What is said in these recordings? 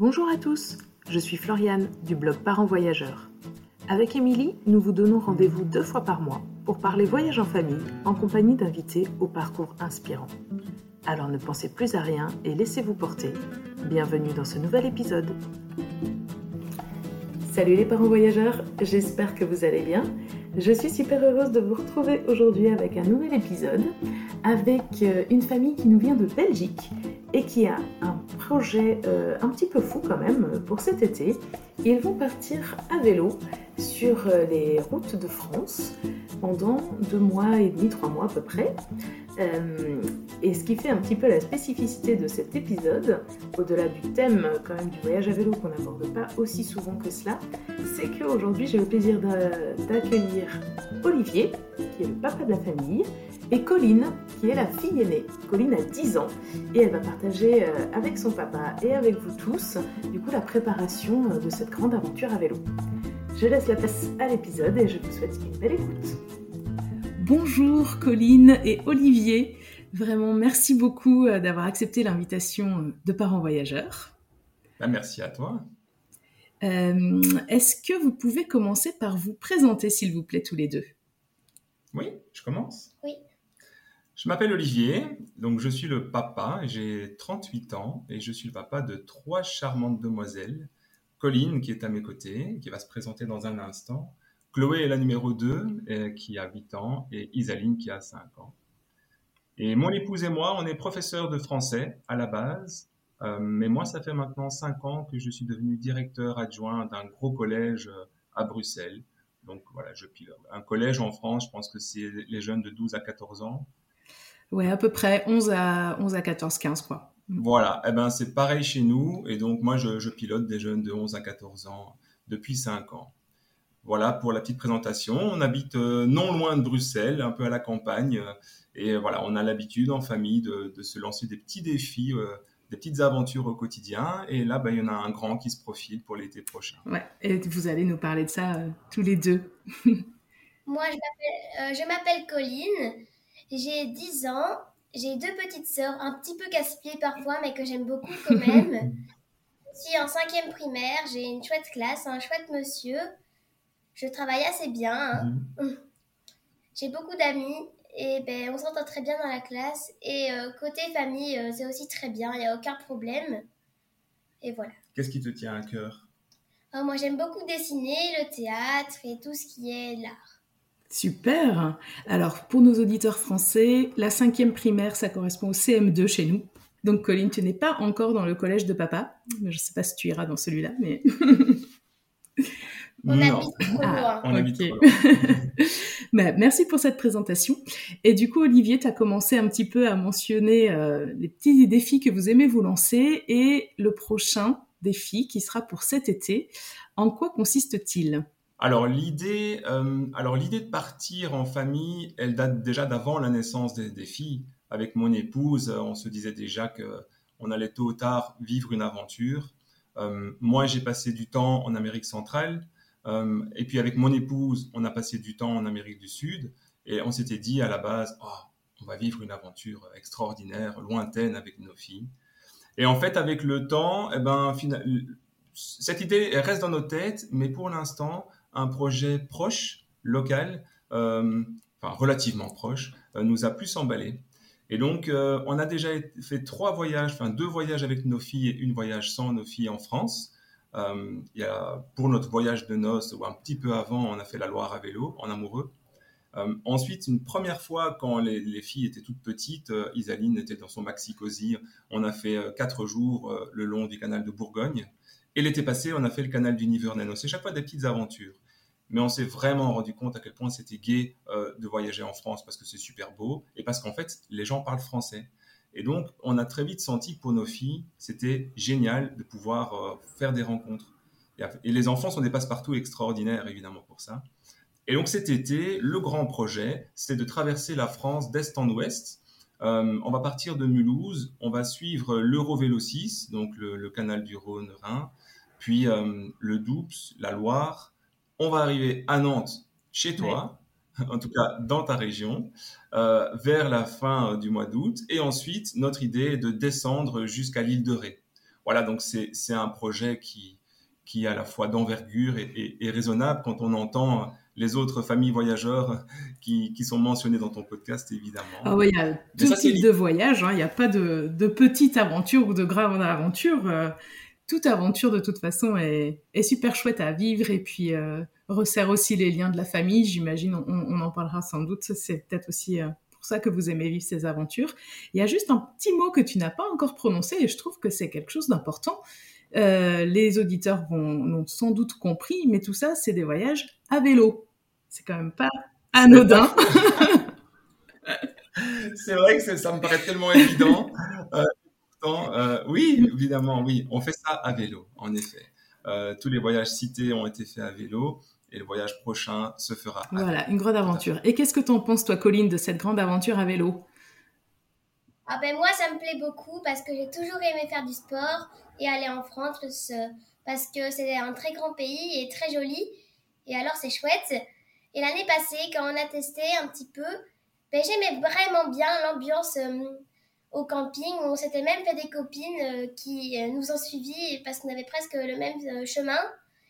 Bonjour à tous, je suis Floriane du blog Parents Voyageurs. Avec Émilie, nous vous donnons rendez-vous deux fois par mois pour parler voyage en famille en compagnie d'invités au parcours inspirant. Alors ne pensez plus à rien et laissez-vous porter. Bienvenue dans ce nouvel épisode. Salut les parents voyageurs, j'espère que vous allez bien. Je suis super heureuse de vous retrouver aujourd'hui avec un nouvel épisode avec euh, une famille qui nous vient de Belgique et qui a un projet euh, un petit peu fou quand même pour cet été. Ils vont partir à vélo sur euh, les routes de France pendant deux mois et demi, trois mois à peu près. Euh, et ce qui fait un petit peu la spécificité de cet épisode, au-delà du thème quand même du voyage à vélo qu'on n'aborde pas aussi souvent que cela, c'est qu'aujourd'hui j'ai le plaisir d'accueillir Olivier, qui est le papa de la famille, et Colline, qui est la fille aînée. Colline a 10 ans et elle va partager euh, avec son papa et avec vous tous, du coup, la préparation euh, de cette grande aventure à vélo. Je laisse la place à l'épisode et je vous souhaite une belle écoute. Bonjour Colline et Olivier. Vraiment, merci beaucoup euh, d'avoir accepté l'invitation de parents voyageurs. Bah, merci à toi. Est-ce que vous pouvez commencer par vous présenter, s'il vous plaît, tous les deux? Oui, je commence. Oui. Je m'appelle Olivier, donc je suis le papa, j'ai 38 ans et je suis le papa de trois charmantes demoiselles. Colline qui est à mes côtés, qui va se présenter dans un instant. Chloé est la numéro 2 qui a 8 ans et Isaline qui a 5 ans. Et mon épouse et moi, on est professeurs de français à la base, euh, mais moi ça fait maintenant 5 ans que je suis devenu directeur adjoint d'un gros collège euh, à Bruxelles. Donc voilà, je pilote. Un collège en France, je pense que c'est les jeunes de 12 à 14 ans. Ouais, à peu près 11 à, 11 à 14, 15, quoi. Voilà, eh ben, c'est pareil chez nous. Et donc, moi, je, pilote des jeunes de 11 à 14 ans depuis 5 ans. Voilà pour la petite présentation. On habite euh, non loin de Bruxelles, un peu à la campagne. et voilà, on a l'habitude en famille de, se lancer des petits défis, euh, des petites aventures au quotidien. Et là, ben, il y en a un grand qui se profile pour l'été prochain. Ouais, et vous allez nous parler de ça euh, tous les deux. Moi, je m'appelle Colline. J'ai 10 ans, j'ai deux petites sœurs, un petit peu casse-pieds parfois, mais que j'aime beaucoup quand même. Je suis en cinquième primaire, j'ai une chouette classe, un chouette monsieur. Je travaille assez bien. Hein. Mhm. J'ai beaucoup d'amis et ben, on s'entend très bien dans la classe. Et euh, côté famille, euh, c'est aussi très bien, il n'y a aucun problème. Et voilà. Qu'est-ce qui te tient à cœur? Oh, Moi, j'aime beaucoup dessiner, le théâtre et tout ce qui est l'art. Super. Alors, pour nos auditeurs français, la cinquième primaire, ça correspond au CM2 chez nous. Donc, Colline, tu n'es pas encore dans le collège de papa. Je ne sais pas si tu iras dans celui-là, mais... On habite trop ah, On habite trop bah, merci pour cette présentation. Et du coup, Olivier, tu as commencé un petit peu à mentionner euh, les petits défis que vous aimez vous lancer et le prochain défi qui sera pour cet été. En quoi consiste-t-il? Alors l'idée, euh, alors l'idée de partir en famille, elle date déjà d'avant la naissance des, filles. Avec mon épouse, on se disait déjà que on allait tôt ou tard vivre une aventure. Euh, moi, j'ai passé du temps en Amérique centrale, euh, et puis avec mon épouse, on a passé du temps en Amérique du Sud, et on s'était dit à la base, oh, on va vivre une aventure extraordinaire, lointaine avec nos filles. Et en fait, avec le temps, eh ben, cette idée reste dans nos têtes, mais pour l'instant, un projet proche, local, euh, enfin relativement proche, euh, nous a plus emballé. Et donc, euh, on a déjà fait trois voyages, enfin deux voyages avec nos filles et une voyage sans nos filles en France. Il y a, pour notre voyage de noces, ou un petit peu avant, on a fait la Loire à vélo, en amoureux. ensuite, une première fois, quand les, filles étaient toutes petites, Isaline était dans son maxi cosy. On a fait quatre jours le long du canal de Bourgogne. Et l'été passé, on a fait le canal du Nivernais. C'est chaque fois des petites aventures mais on s'est vraiment rendu compte à quel point c'était gai euh, de voyager en France parce que c'est super beau et parce qu'en fait, les gens parlent français. Et donc, on a très vite senti que pour nos filles, c'était génial de pouvoir euh, faire des rencontres. Et, les enfants sont des passe-partout extraordinaires, évidemment, pour ça. Et donc, cet été, le grand projet, c'est de traverser la France d'est en ouest. Euh, on va partir de Mulhouse, on va suivre l'Eurovélo 6, donc le, le, canal du Rhône-Rhin, puis le Doubs, la Loire, on va arriver à Nantes, chez toi, en tout cas dans ta région, euh, vers la fin du mois d'août. Et ensuite, notre idée est de descendre jusqu'à l'île de Ré. voilà, donc c'est un projet qui, qui est à la fois d'envergure et, raisonnable quand on entend les autres familles voyageurs qui, qui, sont mentionnées dans ton podcast, évidemment. Ah oui, il y a tout type de voyage, hein. il n'y a pas de, de petite aventure ou de grave aventure. Euh, toute aventure, de toute façon, est, est, super chouette à vivre et puis euh, resserre aussi les liens de la famille, j'imagine, on, en parlera sans doute, c'est peut-être aussi... Euh, pour ça que vous aimez vivre ces aventures. Il y a juste un petit mot que tu n'as pas encore prononcé et je trouve que c'est quelque chose d'important. Euh, les auditeurs vont l'ont sans doute compris, mais tout ça, c'est des voyages à vélo. C'est quand même pas anodin. c'est vrai que ça me paraît tellement évident. Euh, euh, oui, évidemment, oui, on fait ça à vélo, en effet. tous les voyages cités ont été faits à vélo et le voyage prochain se fera. Voilà, une grande aventure. Et qu'est-ce que tu en penses, toi, Colline, de cette grande aventure à vélo? Ah ben moi, ça me plaît beaucoup parce que j'ai toujours aimé faire du sport et aller en France parce que c'est un très grand pays et très joli. Et alors, c'est chouette. Et l'année passée, quand on a testé un petit peu, ben, j'aimais vraiment bien l'ambiance euh, au camping. On s'était même fait des copines euh, qui euh, nous ont suivis parce qu'on avait presque le même chemin.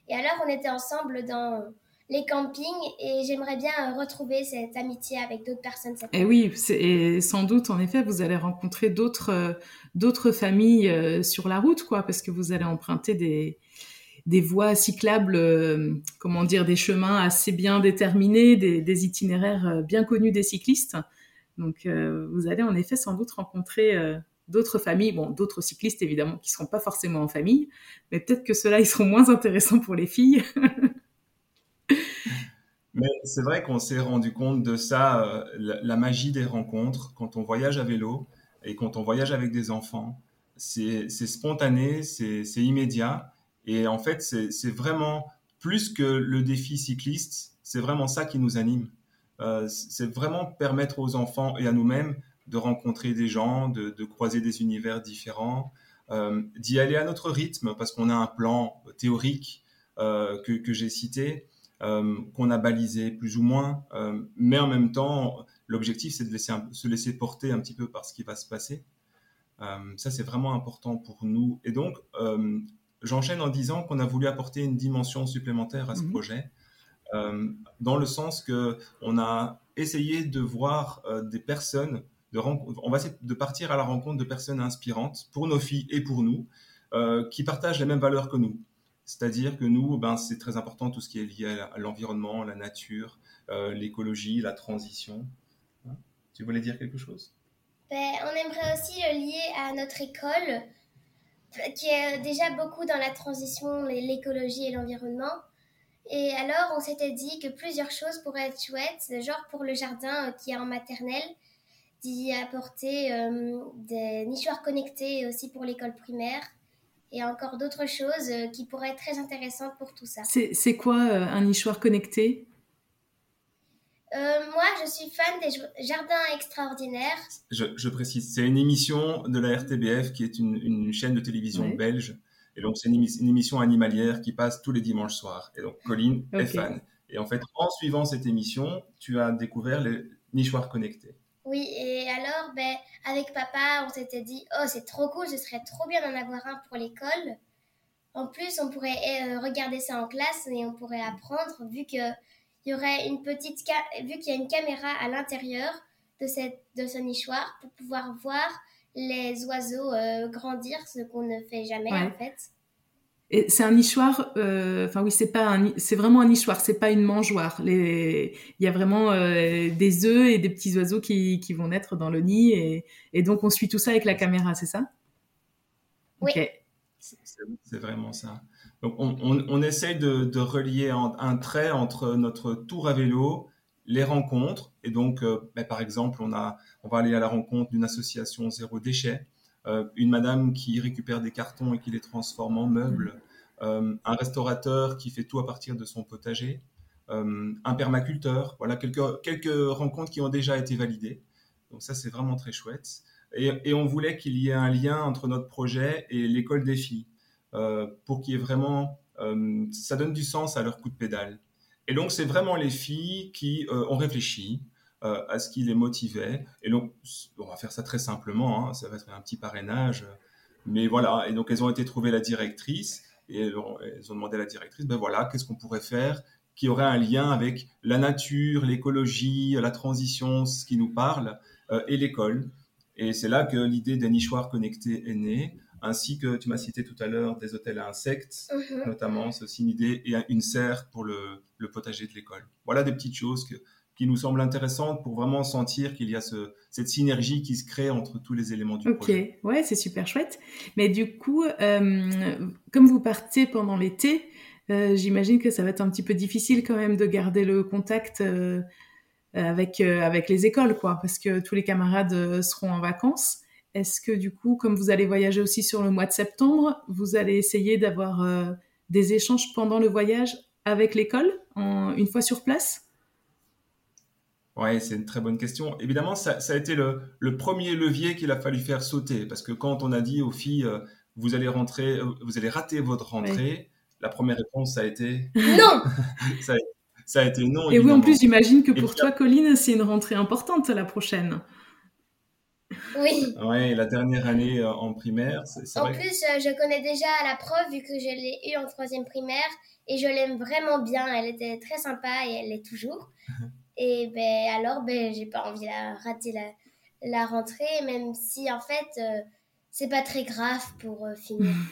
Et alors, on était ensemble dans les campings et j'aimerais bien retrouver cette amitié avec d'autres personnes. Et oui, et sans doute, en effet, vous allez rencontrer d'autres euh, d'autres familles euh, sur la route, quoi, parce que vous allez emprunter des des voies cyclables, euh, comment dire, des chemins assez bien déterminés, des, des itinéraires bien connus des cyclistes. Donc, vous allez en effet sans doute rencontrer d'autres familles, bon, d'autres cyclistes évidemment qui seront pas forcément en famille, mais peut-être que ceux-là ils seront moins intéressants pour les filles. Mais c'est vrai qu'on s'est rendu compte de ça, euh, la, magie des rencontres, quand on voyage à vélo et quand on voyage avec des enfants. C'est spontané, c'est immédiat. Et en fait, c'est vraiment plus que le défi cycliste, c'est vraiment ça qui nous anime. Euh, c'est vraiment permettre aux enfants et à nous-mêmes de rencontrer des gens, de, croiser des univers différents, euh, d'y aller à notre rythme, parce qu'on a un plan théorique que, que j'ai cité, euh, qu'on a balisé plus ou moins, euh, mais en même temps, l'objectif, c'est de laisser se laisser porter un petit peu par ce qui va se passer. Euh, ça, c'est vraiment important pour nous. Et donc, j'enchaîne en disant qu'on a voulu apporter une dimension supplémentaire à ce mhm. projet, dans le sens que on a essayé de voir des personnes, on va essayer de partir à la rencontre de personnes inspirantes pour nos filles et pour nous, qui partagent les mêmes valeurs que nous. C'est-à-dire que nous, ben, c'est très important tout ce qui est lié à l'environnement, la nature, euh, l'écologie, la transition. Hein? Tu voulais dire quelque chose? Ben, On aimerait aussi le lier à notre école, qui est déjà beaucoup dans la transition, l'écologie et l'environnement. Et alors, on s'était dit que plusieurs choses pourraient être chouettes, genre pour le jardin euh, qui est en maternelle, d'y apporter euh, des nichoirs connectés aussi pour l'école primaire et encore d'autres choses euh, qui pourraient être très intéressantes pour tout ça. C'est quoi euh, un nichoir connecté? Euh, moi, je suis fan des jardins extraordinaires. Je, précise, c'est une émission de la RTBF qui est une, chaîne de télévision belge. Et donc, c'est une, émission animalière qui passe tous les dimanches soirs. Et donc, Colline est fan. Et en fait, en suivant cette émission, tu as découvert les nichoirs connectés. Oui, et alors, ben, avec papa, on s'était dit, oh, c'est trop cool, ce serait trop bien d'en avoir un pour l'école. En plus, on pourrait euh, regarder ça en classe et on pourrait apprendre, vu qu'il y aurait une petite, vu qu'il y a une caméra à l'intérieur de, cette, de ce nichoir pour pouvoir voir les oiseaux euh, grandir, ce qu'on ne fait jamais en fait c'est un nichoir, euh, enfin oui, c'est pas c'est vraiment un nichoir, c'est pas une mangeoire. Les, il y a vraiment euh, des œufs et des petits oiseaux qui, qui vont naître dans le nid et, et donc on suit tout ça avec la caméra, c'est ça? Oui. C'est vraiment ça. Donc on, on, on essaye de, de relier un, trait entre notre tour à vélo, les rencontres et donc euh, ben, par exemple on a on va aller à la rencontre d'une association zéro déchet euh, une madame qui récupère des cartons et qui les transforme en meubles, euh, un restaurateur qui fait tout à partir de son potager, euh, un permaculteur. Voilà quelques, quelques rencontres qui ont déjà été validées. Donc ça, c'est vraiment très chouette. Et, on voulait qu'il y ait un lien entre notre projet et l'école des filles, pour qu'il y ait vraiment, ça donne du sens à leur coup de pédale. Et donc c'est vraiment les filles qui ont réfléchi, euh, à ce qui les motivait. Et donc, on va faire ça très simplement, hein, ça va être un petit parrainage. Mais voilà, et donc elles ont été trouver la directrice et elles ont, demandé à la directrice, ben voilà, qu'est-ce qu'on pourrait faire qui aurait un lien avec la nature, l'écologie, la transition, ce qui nous parle, euh, et l'école. Et c'est là que l'idée des nichoirs connectés est née, ainsi que tu m'as cité tout à l'heure des hôtels à insectes, mhm. notamment, c'est aussi une idée, et une serre pour le, le potager de l'école. Voilà des petites choses que, qui nous semblent intéressantes pour vraiment sentir qu'il y a ce, cette synergie qui se crée entre tous les éléments du projet. Ok, ouais, c'est super chouette. Mais du coup, euh, comme vous partez pendant l'été, euh, j'imagine que ça va être un petit peu difficile quand même de garder le contact euh, avec, avec les écoles, quoi, parce que tous les camarades seront en vacances. Est-ce que du coup, comme vous allez voyager aussi sur le mois de septembre, vous allez essayer d'avoir des échanges pendant le voyage avec l'école, une fois sur place? Oui, c'est une très bonne question. Évidemment, ça, a été le, premier levier qu'il a fallu faire sauter, parce que quand on a dit aux filles, euh, vous allez rentrer, euh, vous allez rater votre rentrée, la première réponse ça a été non. ça, a, été non. Et oui, en plus, j'imagine que pour toi, Colline, c'est une rentrée importante la prochaine. Oui. Oui, la dernière année euh, en primaire. en plus, je connais déjà la prof vu que je l'ai eue en troisième primaire et je l'aime vraiment bien. Elle était très sympa et elle l'est toujours. Et ben, alors, ben, j'ai pas envie de rater la, la rentrée, même si en fait, euh, c'est pas très grave pour euh, finir.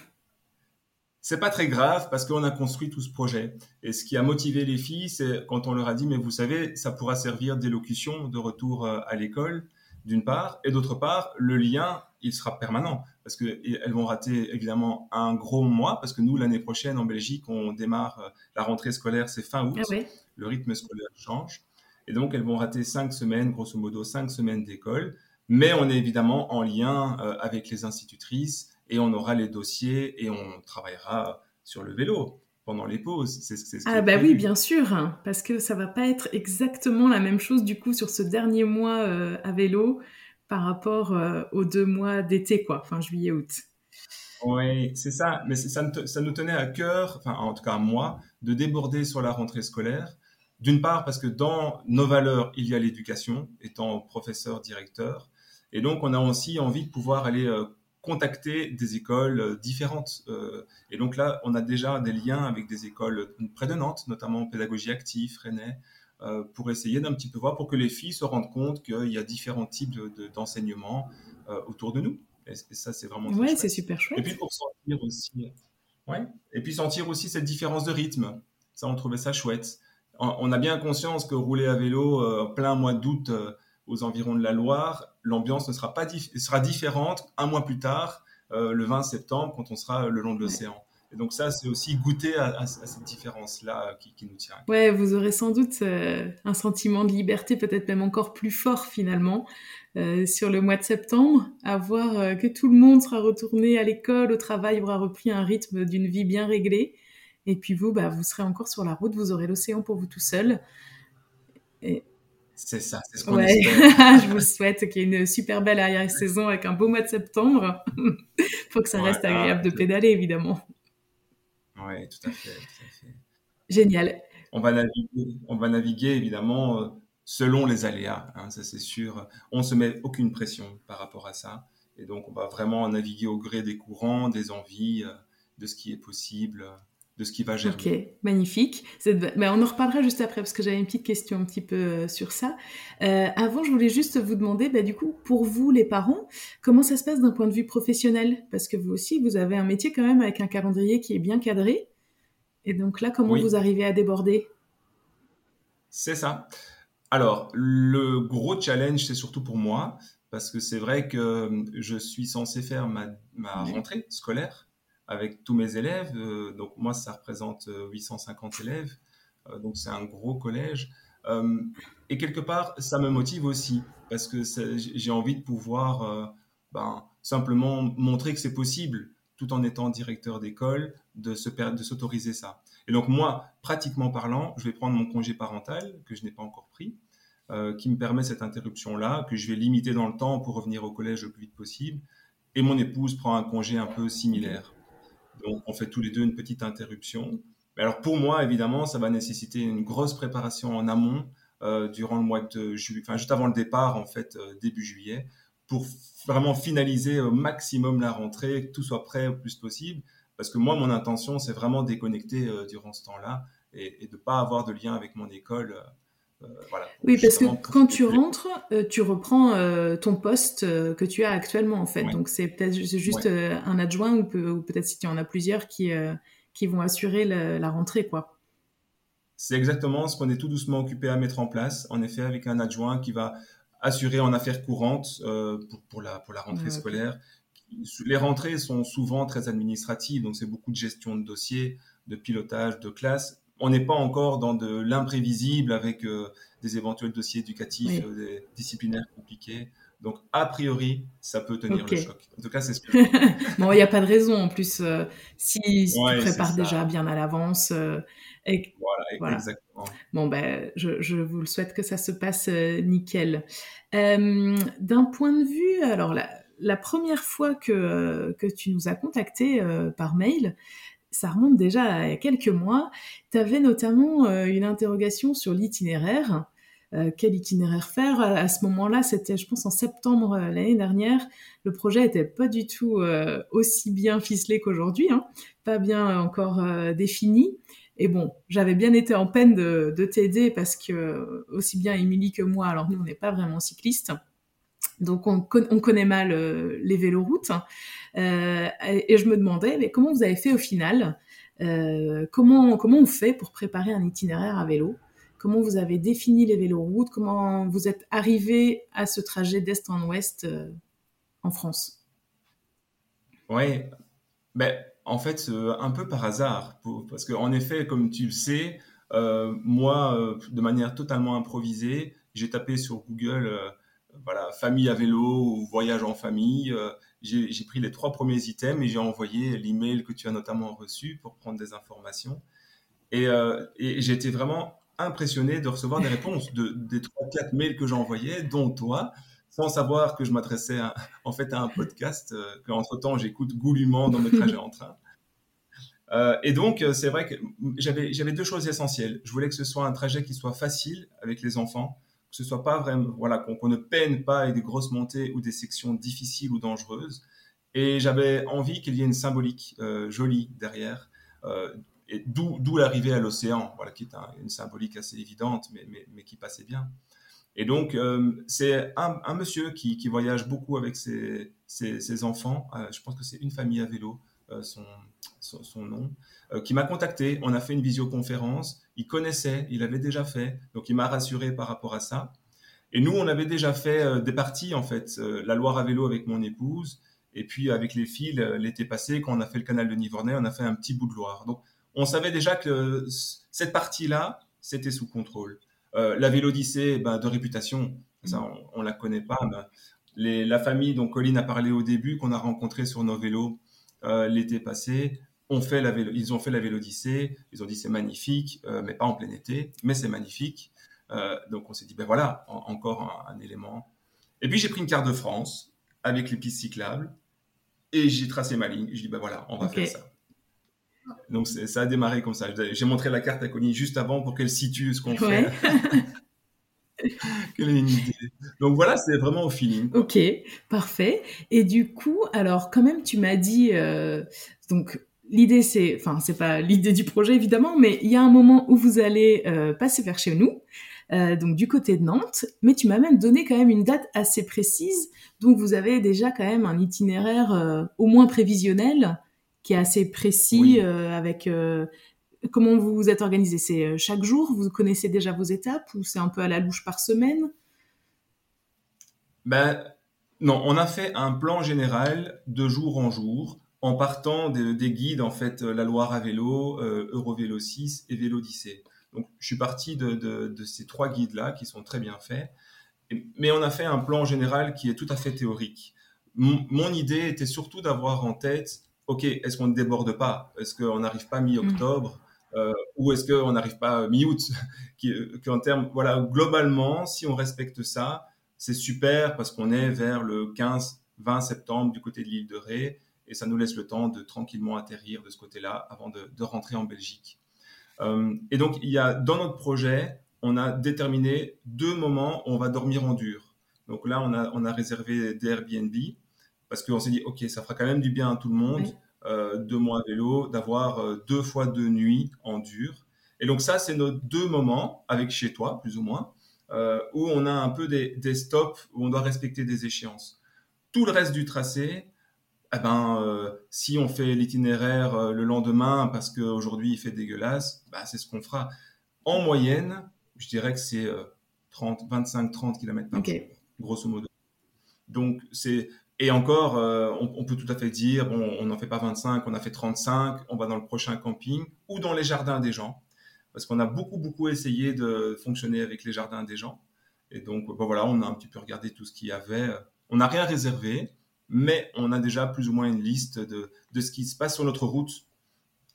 C'est pas très grave parce qu'on a construit tout ce projet. Et ce qui a motivé les filles, c'est quand on leur a dit, mais vous savez, ça pourra servir d'élocution de retour euh, à l'école, d'une part, et d'autre part, le lien, il sera permanent parce qu'elles vont rater évidemment un gros mois, parce que nous, l'année prochaine, en Belgique, on démarre la rentrée scolaire, c'est fin août. Ah le rythme scolaire change. Et donc, elles vont rater cinq semaines, grosso modo, cinq semaines d'école. Mais on est évidemment en lien euh, avec les institutrices et on aura les dossiers et on travaillera sur le vélo pendant les pauses. C'est, ce ah bah oui, bien sûr, hein, parce que ça va pas être exactement la même chose du coup sur ce dernier mois euh, à vélo par rapport euh, aux deux mois d'été, quoi, enfin juillet-août. Oui, c'est ça. Mais ça, ça, nous tenait à cœur, enfin en tout cas à moi, de déborder sur la rentrée scolaire d'une part, parce que dans nos valeurs, il y a l'éducation, étant professeur, directeur. Et donc, on a aussi envie de pouvoir aller euh, contacter des écoles euh, différentes. Euh, et donc là, on a déjà des liens avec des écoles près de Nantes, notamment pédagogie active, René, pour essayer d'un petit peu voir, pour que les filles se rendent compte qu'il y a différents types d'enseignements autour de nous. Et, ça, c'est vraiment Oui, c'est super chouette. Et puis pour sentir aussi, ouais, et puis sentir aussi cette différence de rythme. Ça, on trouvait ça chouette on a bien conscience que rouler à vélo euh, plein mois d'août euh, aux environs de la Loire, l'ambiance ne sera pas sera différente un mois plus tard, euh, le 20 septembre, quand on sera le long de l'océan. Et donc ça, c'est aussi goûter à, cette différence-là qui, nous tient. Ouais, vous aurez sans doute un sentiment de liberté, peut-être même encore plus fort finalement, sur le mois de septembre, à voir que tout le monde sera retourné à l'école, au travail, aura repris un rythme d'une vie bien réglée et puis vous, bah, vous serez encore sur la route, vous aurez l'océan pour vous tout seul. Et... C'est ça, c'est ce qu'on ouais. Je vous souhaite qu'il y ait une super belle arrière-saison avec un beau mois de septembre. Il faut que ça reste agréable de pédaler, évidemment. Oui, tout à fait, Génial. On va naviguer, on va naviguer évidemment euh, selon les aléas, hein, ça c'est sûr. On ne se met aucune pression par rapport à ça. Et donc on va vraiment naviguer au gré des courants, des envies, euh, de ce qui est possible de ce qui va germer. Ok, magnifique. Mais on en reparlera juste après parce que j'avais une petite question un petit peu euh, sur ça. Euh, avant, je voulais juste vous demander, bah, du coup, pour vous les parents, comment ça se passe d'un point de vue professionnel? Parce que vous aussi, vous avez un métier quand même avec un calendrier qui est bien cadré. Et donc là, comment vous arrivez à déborder? C'est ça. Alors, le gros challenge, c'est surtout pour moi, parce que c'est vrai que je suis censé faire ma, ma rentrée scolaire avec tous mes élèves. Euh, donc moi, ça représente 850 euh, élèves, euh, donc c'est un gros collège. et quelque part, ça me motive aussi parce que j'ai envie de pouvoir ben, simplement montrer que c'est possible, tout en étant directeur d'école, de s'autoriser ça. Et donc moi, pratiquement parlant, je vais prendre mon congé parental que je n'ai pas encore pris. qui me permet cette interruption-là, que je vais limiter dans le temps pour revenir au collège le plus vite possible. Et mon épouse prend un congé un peu similaire. Donc, on fait tous les deux une petite interruption. Mais alors, pour moi, évidemment, ça va nécessiter une grosse préparation en amont euh, durant le mois de juillet, enfin, juste avant le départ, en fait, euh, début juillet, pour vraiment finaliser au maximum la rentrée, que tout soit prêt au plus possible. Parce que moi, mon intention, c'est vraiment déconnecter durant ce temps-là et, de ne pas avoir de lien avec mon école. Voilà, oui, parce que quand tu rentres, tu reprends ton poste que tu as actuellement en fait. Donc c'est peut-être juste un adjoint ou, peut, être si tu en as plusieurs qui, qui vont assurer la rentrée, quoi. C'est exactement ce qu'on est tout doucement occupé à mettre en place, en effet, avec un adjoint qui va assurer en affaires courantes euh, pour, la, pour la rentrée scolaire. Les rentrées sont souvent très administratives, donc c'est beaucoup de gestion de dossiers, de pilotage de classe. On n'est pas encore dans de l'imprévisible avec euh, des éventuels dossiers éducatifs, euh, des disciplinaires compliqués. Donc, a priori, ça peut tenir le choc. En tout cas, c'est ce que... bon, il n'y a pas de raison. En plus, si, tu prépares déjà bien à l'avance, voilà, exactement. Bon, ben, je, vous le souhaite que ça se passe euh, nickel. Euh, d'un point de vue, alors la, première fois que, euh, que tu nous as contacté par mail, ça remonte déjà à quelques mois. Tu avais notamment une interrogation sur l'itinéraire. quel itinéraire faire? À ce moment-là, c'était, je pense, en septembre l'année dernière. Le projet n'était pas du tout aussi bien ficelé qu'aujourd'hui, hein, pas bien encore défini. Et bon, j'avais bien été en peine de, t'aider parce que aussi bien Émilie que moi, alors nous on n'est pas vraiment cyclistes, donc on, connaît mal euh, les véloroutes. Euh, et, je me demandais, mais comment vous avez fait au final euh, comment, comment on fait pour préparer un itinéraire à vélo? Comment vous avez défini les véloroutes? Comment vous êtes arrivé à ce trajet d'est en ouest en France? Oui, ben, en fait, un peu par hasard, parce qu'en effet, comme tu le sais, moi, de manière totalement improvisée, j'ai tapé sur Google, voilà, famille à vélo ou voyage en famille. j'ai pris les trois premiers items et j'ai envoyé l'email que tu as notamment reçu pour prendre des informations. Et, j'ai été vraiment impressionné de recevoir des réponses de, des trois, quatre mails que j'ai envoyés, dont toi sans savoir que je m'adressais en fait à un podcast euh, qu'entre temps j'écoute goulûment dans mes trajets en train. Euh, et donc euh, c'est vrai que j'avais deux choses essentielles. Je voulais que ce soit un trajet qui soit facile avec les enfants, ce soit pas vraiment voilà qu'on ne peine pas avec des grosses montées ou des sections difficiles ou dangereuses. Et j'avais envie qu'il y ait une symbolique jolie derrière. et d'où l'arrivée à l'océan, voilà, qui est une symbolique assez évidente, mais, mais, qui passait bien. Et donc, euh, c'est un, monsieur qui, voyage beaucoup avec ses, enfants. Euh, je pense que c'est une famille à vélo, euh, son, nom, qui m'a contacté. On a fait une visioconférence. Il connaissait, il avait déjà fait. Donc, il m'a rassuré par rapport à ça. Et nous, on avait déjà fait des parties, en fait, la Loire à vélo avec mon épouse. Et puis, avec les filles, l'été passé, quand on a fait le canal de Nivernais, on a fait un petit bout de Loire. Donc, on savait déjà que cette partie-là, c'était sous contrôle. Euh, la Vélodyssée, ben, de réputation, ça, on, ne la connaît pas. la famille dont Colline a parlé au début, qu'on a rencontré sur nos vélos euh, l'été passé, fait la ils ont fait la Vélodyssée. Ils ont dit c'est magnifique, euh, mais pas en plein été, mais c'est magnifique. donc on s'est dit ben voilà, encore un, élément. Et puis j'ai pris une carte de France avec les pistes cyclables et j'ai tracé ma ligne. Je dis ben voilà, on va faire ça. Donc ça a démarré comme ça. J'ai montré la carte à Connie juste avant pour qu'elle situe ce qu'on fait. qu'elle ait une idée. Donc voilà, c'est vraiment au feeling. Ok, parfait. Et du coup, alors quand même, tu m'as dit, euh, donc l'idée c'est, enfin c'est pas l'idée du projet évidemment, mais il y a un moment où vous allez euh, passer vers chez nous. Euh, donc du côté de Nantes, mais tu m'as même donné quand même une date assez précise, donc vous avez déjà quand même un itinéraire au moins prévisionnel qui est assez précis avec comment vous vous êtes organisé? C'est euh, chaque jour? Vous connaissez déjà vos étapes ou c'est un peu à la louche par semaine? Ben non, on a fait un plan général de jour en jour en partant des, guides en fait la Loire à vélo, Eurovélo 6 et Vélodyssée. Donc je suis parti de, ces trois guides là qui sont très bien faits, mais on a fait un plan général qui est tout à fait théorique. mon idée était surtout d'avoir en tête OK, est-ce qu'on ne déborde pas? Est-ce qu'on n'arrive pas mi-octobre? Euh, ou est-ce qu'on n'arrive pas mi-août en termes, voilà, globalement, si on respecte ça, c'est super parce qu'on est vers le 15-20 septembre du côté de l'île de Ré et ça nous laisse le temps de tranquillement atterrir de ce côté-là avant de, rentrer en Belgique. Euh, et donc, il y a dans notre projet, on a déterminé deux moments où on va dormir en dur. Donc là, on a, on a réservé des Airbnb parce qu'on s'est dit, OK, ça fera quand même du bien à tout le monde, euh, deux mois à vélo, d'avoir euh, deux fois deux nuits en dur. Et donc ça, c'est nos deux moments avec chez toi, plus ou moins, euh, où on a un peu des, des, stops, où on doit respecter des échéances. Tout le reste du tracé, eh ben, euh, si on fait l'itinéraire euh, le lendemain parce qu'aujourd'hui il fait dégueulasse, bah, c'est ce qu'on fera. En moyenne, je dirais que c'est 25-30 km par jour, grosso modo. Donc, c'est. Et encore, euh, on, on, peut tout à fait dire, bon, on n'en fait pas 25, on a fait 35, on va dans le prochain camping ou dans les jardins des gens. Parce qu'on a beaucoup, beaucoup essayé de fonctionner avec les jardins des gens. Et donc, bon, voilà, on a un petit peu regardé tout ce qu'il y avait. On n'a rien réservé, mais on a déjà plus ou moins une liste de, de ce qui se passe sur notre route.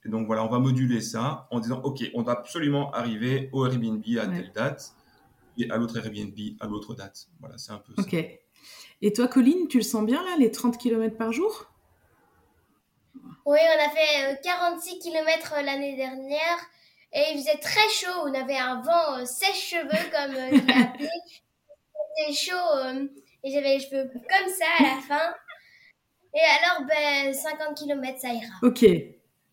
Et donc voilà, on va moduler ça en disant, OK, on doit absolument arriver au Airbnb à telle date et à l'autre Airbnb à l'autre date. Voilà, c'est un peu ça. OK. Et toi, Colline, tu le sens bien là, les 30 km par jour? Oui, on a fait 46 euh, km euh, l'année dernière et il faisait très chaud. On avait un vent euh, sèche-cheveux, comme il appelé. C'était chaud et j'avais les cheveux comme ça à la fin. Et alors, ben, 50 km, ça ira. Ok.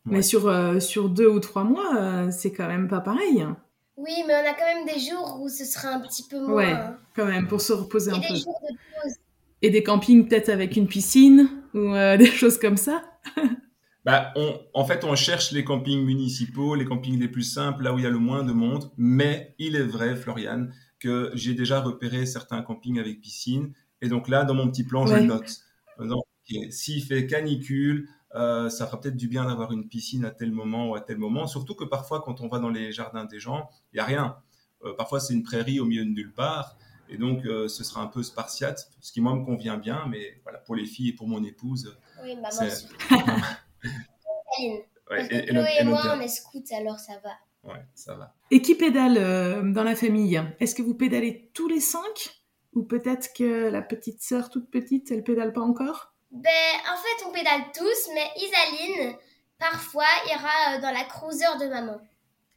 Mais sur, euh, sur deux ou trois mois, euh, c'est quand même pas pareil. Hein. Oui, mais on a quand même des jours où ce sera un petit peu moins. Ouais, quand même, pour se reposer et un des peu. Jours de pause. Et des campings peut-être avec une piscine ou euh, des choses comme ça bah, on, En fait, on cherche les campings municipaux, les campings les plus simples, là où il y a le moins de monde. Mais il est vrai, Floriane, que j'ai déjà repéré certains campings avec piscine. Et donc là, dans mon petit plan, je le note. Donc, s'il fait canicule, euh, ça fera peut-être du bien d'avoir une piscine à tel moment ou à tel moment. Surtout que parfois, quand on va dans les jardins des gens, il n'y a rien. Euh, parfois, c'est une prairie au milieu de nulle part. Et donc, euh, ce sera un peu spartiate, ce qui, moi, me convient bien. Mais voilà, pour les filles et pour mon épouse. Oui, maman aussi. Ouais, et, Chloé et, et, moi, on est scouts, alors ça va. Ouais, ça va. Et qui pédale dans la famille? Est-ce que vous pédalez tous les cinq? Ou peut-être que la petite sœur toute petite, elle pédale pas encore? Ben, en fait, on pédale tous, mais Isaline, parfois, ira euh, dans la cruiser de maman.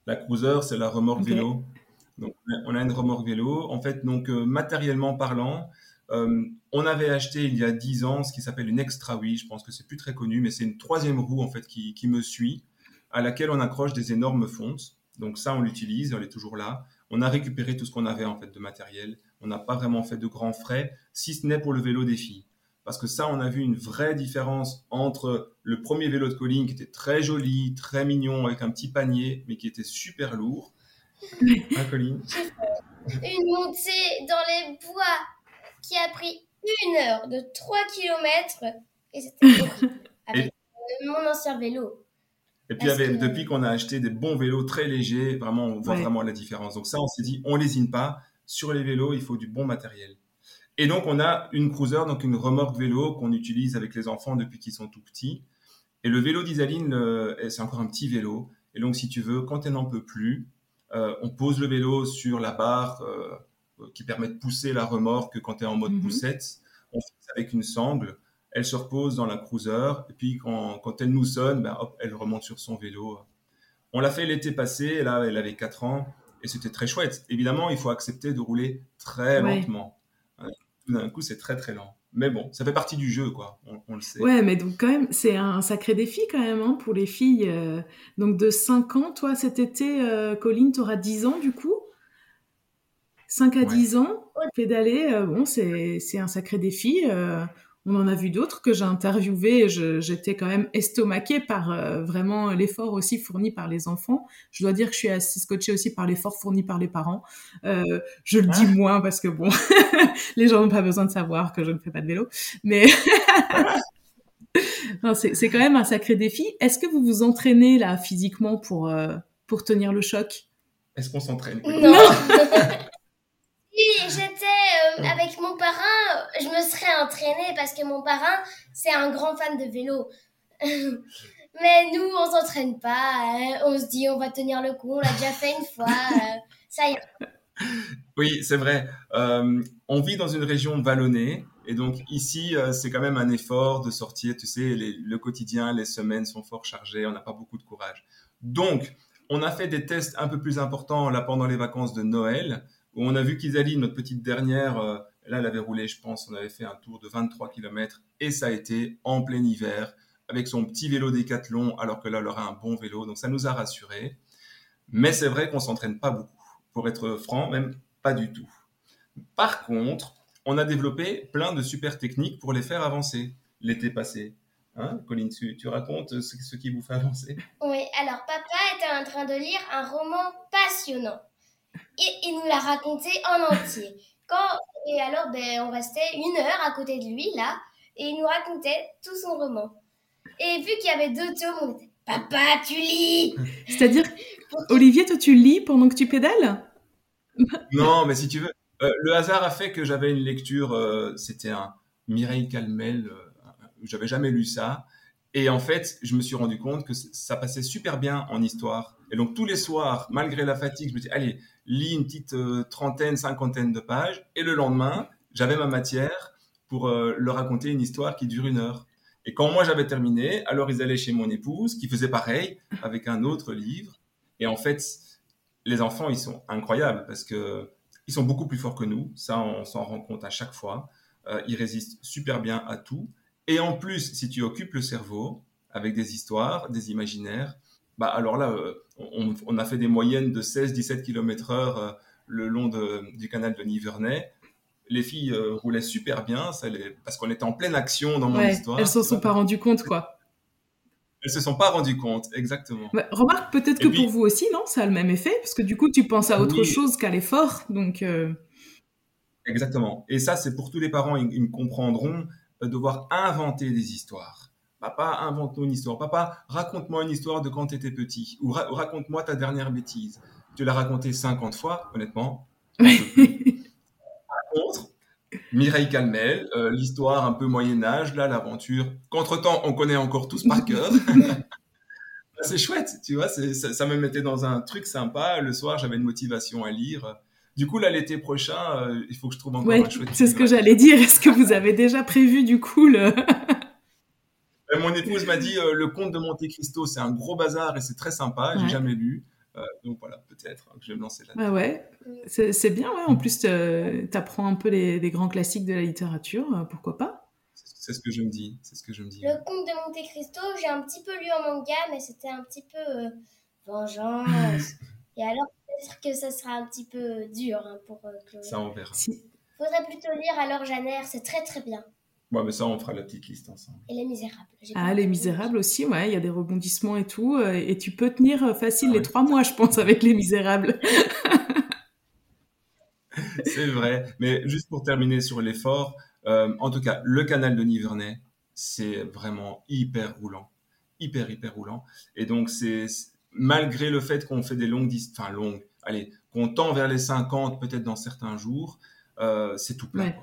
La cruiser, c'est la remorque vélo. Donc, on a une remorque vélo. En fait, donc, euh, matériellement parlant, euh, on avait acheté il y a 10 ans ce qui s'appelle une Extra Wii. Je pense que c'est plus très connu, mais c'est une troisième roue, en fait, qui, qui, me suit, à laquelle on accroche des énormes fontes. Donc, ça, on l'utilise, elle est toujours là. On a récupéré tout ce qu'on avait, en fait, de matériel. On n'a pas vraiment fait de grands frais, si ce n'est pour le vélo des filles parce que ça, on a vu une vraie différence entre le premier vélo de Colline qui était très joli, très mignon, avec un petit panier, mais qui était super lourd. Hein, Colline? Une montée dans les bois qui a pris une heure de 3 km et c'était avec mon ancien vélo. Et puis, depuis qu'on a acheté des bons vélos très légers, vraiment, on voit vraiment la différence. Donc ça, on s'est dit, on lésine pas. Sur les vélos, il faut du bon matériel. Et donc, on a une cruiser, donc une remorque vélo qu'on utilise avec les enfants depuis qu'ils sont tout petits. Et le vélo d'Isaline, c'est encore un petit vélo. Et donc, si tu veux, quand elle n'en peut plus, euh, on pose le vélo sur la barre euh, qui permet de pousser la remorque quand tu es en mode mhm. poussette. On fait ça avec une sangle. Elle se repose dans la cruiser. Et puis, quand, quand elle nous sonne, ben, hop, elle remonte sur son vélo. On l'a fait l'été passé. Là, elle avait 4 ans. Et c'était très chouette. Évidemment, il faut accepter de rouler très lentement d'un coup, c'est très très lent. Mais bon, ça fait partie du jeu, quoi. On, le sait. Ouais, mais donc quand même, c'est un sacré défi quand même hein, pour les filles. Euh. donc de 5 ans, toi cet été, euh, Colline, tu auras 10 ans du coup? 5 à 10 ans, pédaler, euh, bon, c'est un sacré défi. On en a vu d'autres que j'ai interviewés. J'étais quand même estomaquée par euh, vraiment l'effort aussi fourni par les enfants. Je dois dire que je suis assez scotchée aussi par l'effort fourni par les parents. Euh, je le dis moins parce que bon, les gens n'ont pas besoin de savoir que je ne fais pas de vélo. Mais c'est quand même un sacré défi. Est-ce que vous vous entraînez là physiquement pour, euh, pour tenir le choc? Est-ce qu'on s'entraîne? Non Si j'étais euh, avec mon parrain, je me serais entraînée parce que mon parrain, c'est un grand fan de vélo. Mais nous, on s'entraîne pas. Hein. On se dit, on va tenir le coup. On l'a déjà fait une fois. Euh, ça y est. Oui, c'est vrai. Euh, on vit dans une région vallonnée. Et donc ici, c'est quand même un effort de sortir. Tu sais, le quotidien, les semaines sont fort chargées. On n'a pas beaucoup de courage. Donc, on a fait des tests un peu plus importants là pendant les vacances de Noël où on a vu qu'Isalie, notre petite dernière, euh, Là, elle avait roulé, je pense, on avait fait un tour de 23 km et ça a été en plein hiver avec son petit vélo décathlon, alors que là, elle aura un bon vélo. Donc, ça nous a rassurés. Mais c'est vrai qu'on s'entraîne pas beaucoup. Pour être franc, même pas du tout. Par contre, on a développé plein de super techniques pour les faire avancer l'été passé. Hein, tu, racontes ce, qui vous fait avancer? Oui, alors papa était en train de lire un roman passionnant. Et il nous l'a raconté en entier. Quand, et alors, ben, on restait une heure à côté de lui, là, et il nous racontait tout son roman. Et vu qu'il y avait deux tomes, on était Papa, tu lis C'est-à-dire, Olivier, toi, tu lis pendant que tu pédales? Non, mais si tu veux. Euh, le hasard a fait que j'avais une lecture, euh, c'était un Mireille Calmel, euh, j'avais jamais lu ça. Et en fait, je me suis rendu compte que ça passait super bien en histoire. Et donc, tous les soirs, malgré la fatigue, je me dis, allez, lis une petite trentaine, cinquantaine de pages. Et le lendemain, j'avais ma matière pour leur raconter une histoire qui dure une heure. Et quand moi j'avais terminé, alors ils allaient chez mon épouse, qui faisait pareil, avec un autre livre. Et en fait, les enfants, ils sont incroyables parce que ils sont beaucoup plus forts que nous. Ça, on s'en rend compte à chaque fois. Euh, ils résistent super bien à tout. Et en plus, si tu occupes le cerveau avec des histoires, des imaginaires, bah alors là, euh, on, a fait des moyennes de 16-17 km heure euh, le long du canal de Nivernais les filles euh, roulaient super bien, ça parce qu'on était en pleine action dans mon histoire. Elles se sont pas rendues compte, quoi. Elles se sont pas rendues compte, exactement. remarque peut-être que pour vous aussi, non Ça a le même effet, parce que du coup, tu penses à autre chose qu'à l'effort, donc. Euh, exactement. Et ça, c'est pour tous les parents, ils, me comprendront, devoir inventer des histoires. Papa, invente-nous une histoire. Papa, raconte-moi une histoire de quand tu étais petit. Ou raconte-moi ta dernière bêtise. Tu l'as raconté 50 fois, honnêtement. contre, Mireille Calmel, euh, l'histoire un peu Moyen-Âge, là, l'aventure, qu'entre-temps, on connaît encore tous par cœur. c'est chouette, tu vois, ça, me mettait dans un truc sympa. Le soir, j'avais une motivation à lire. Du coup, là, l'été prochain, euh, il faut que je trouve encore un chouette. C'est ce que j'allais dire. Est-ce que vous avez déjà prévu, du coup, le... Euh, mon épouse m'a dit le conte de Monte Cristo, c'est un gros bazar et c'est très sympa. J'ai jamais lu. Euh, donc voilà, peut-être que je vais me lancer là-dedans. Ah ouais, c'est bien, ouais. En plus, tu apprends un peu les, grands classiques de la littérature, euh, pourquoi pas? C'est ce que je me dis, c'est ce que je me dis. Le conte de Monte Cristo, j'ai un petit peu lu en manga, mais c'était un petit peu euh, vengeance. Et alors, peut-être que ça sera un petit peu dur hein, pour Chloé. Ça, on verra. Faudrait plutôt lire alors Janer, c'est très très bien. Ouais, mais ça, on fera la petite liste ensemble. Et Les Misérables. Ah, Les Misérables aussi, ouais, il y a des rebondissements et tout. Euh, et tu peux tenir euh, facile ah les trois mois, je pense, avec Les Misérables. c'est vrai. Mais juste pour terminer sur l'effort, euh, en tout cas, le canal de Nivernais, c'est vraiment hyper roulant. Hyper, hyper roulant. Et donc, c'est malgré le fait qu'on fait des longues distances, enfin longues, allez, qu'on tend vers les 50 peut-être dans certains jours, c'est tout plat.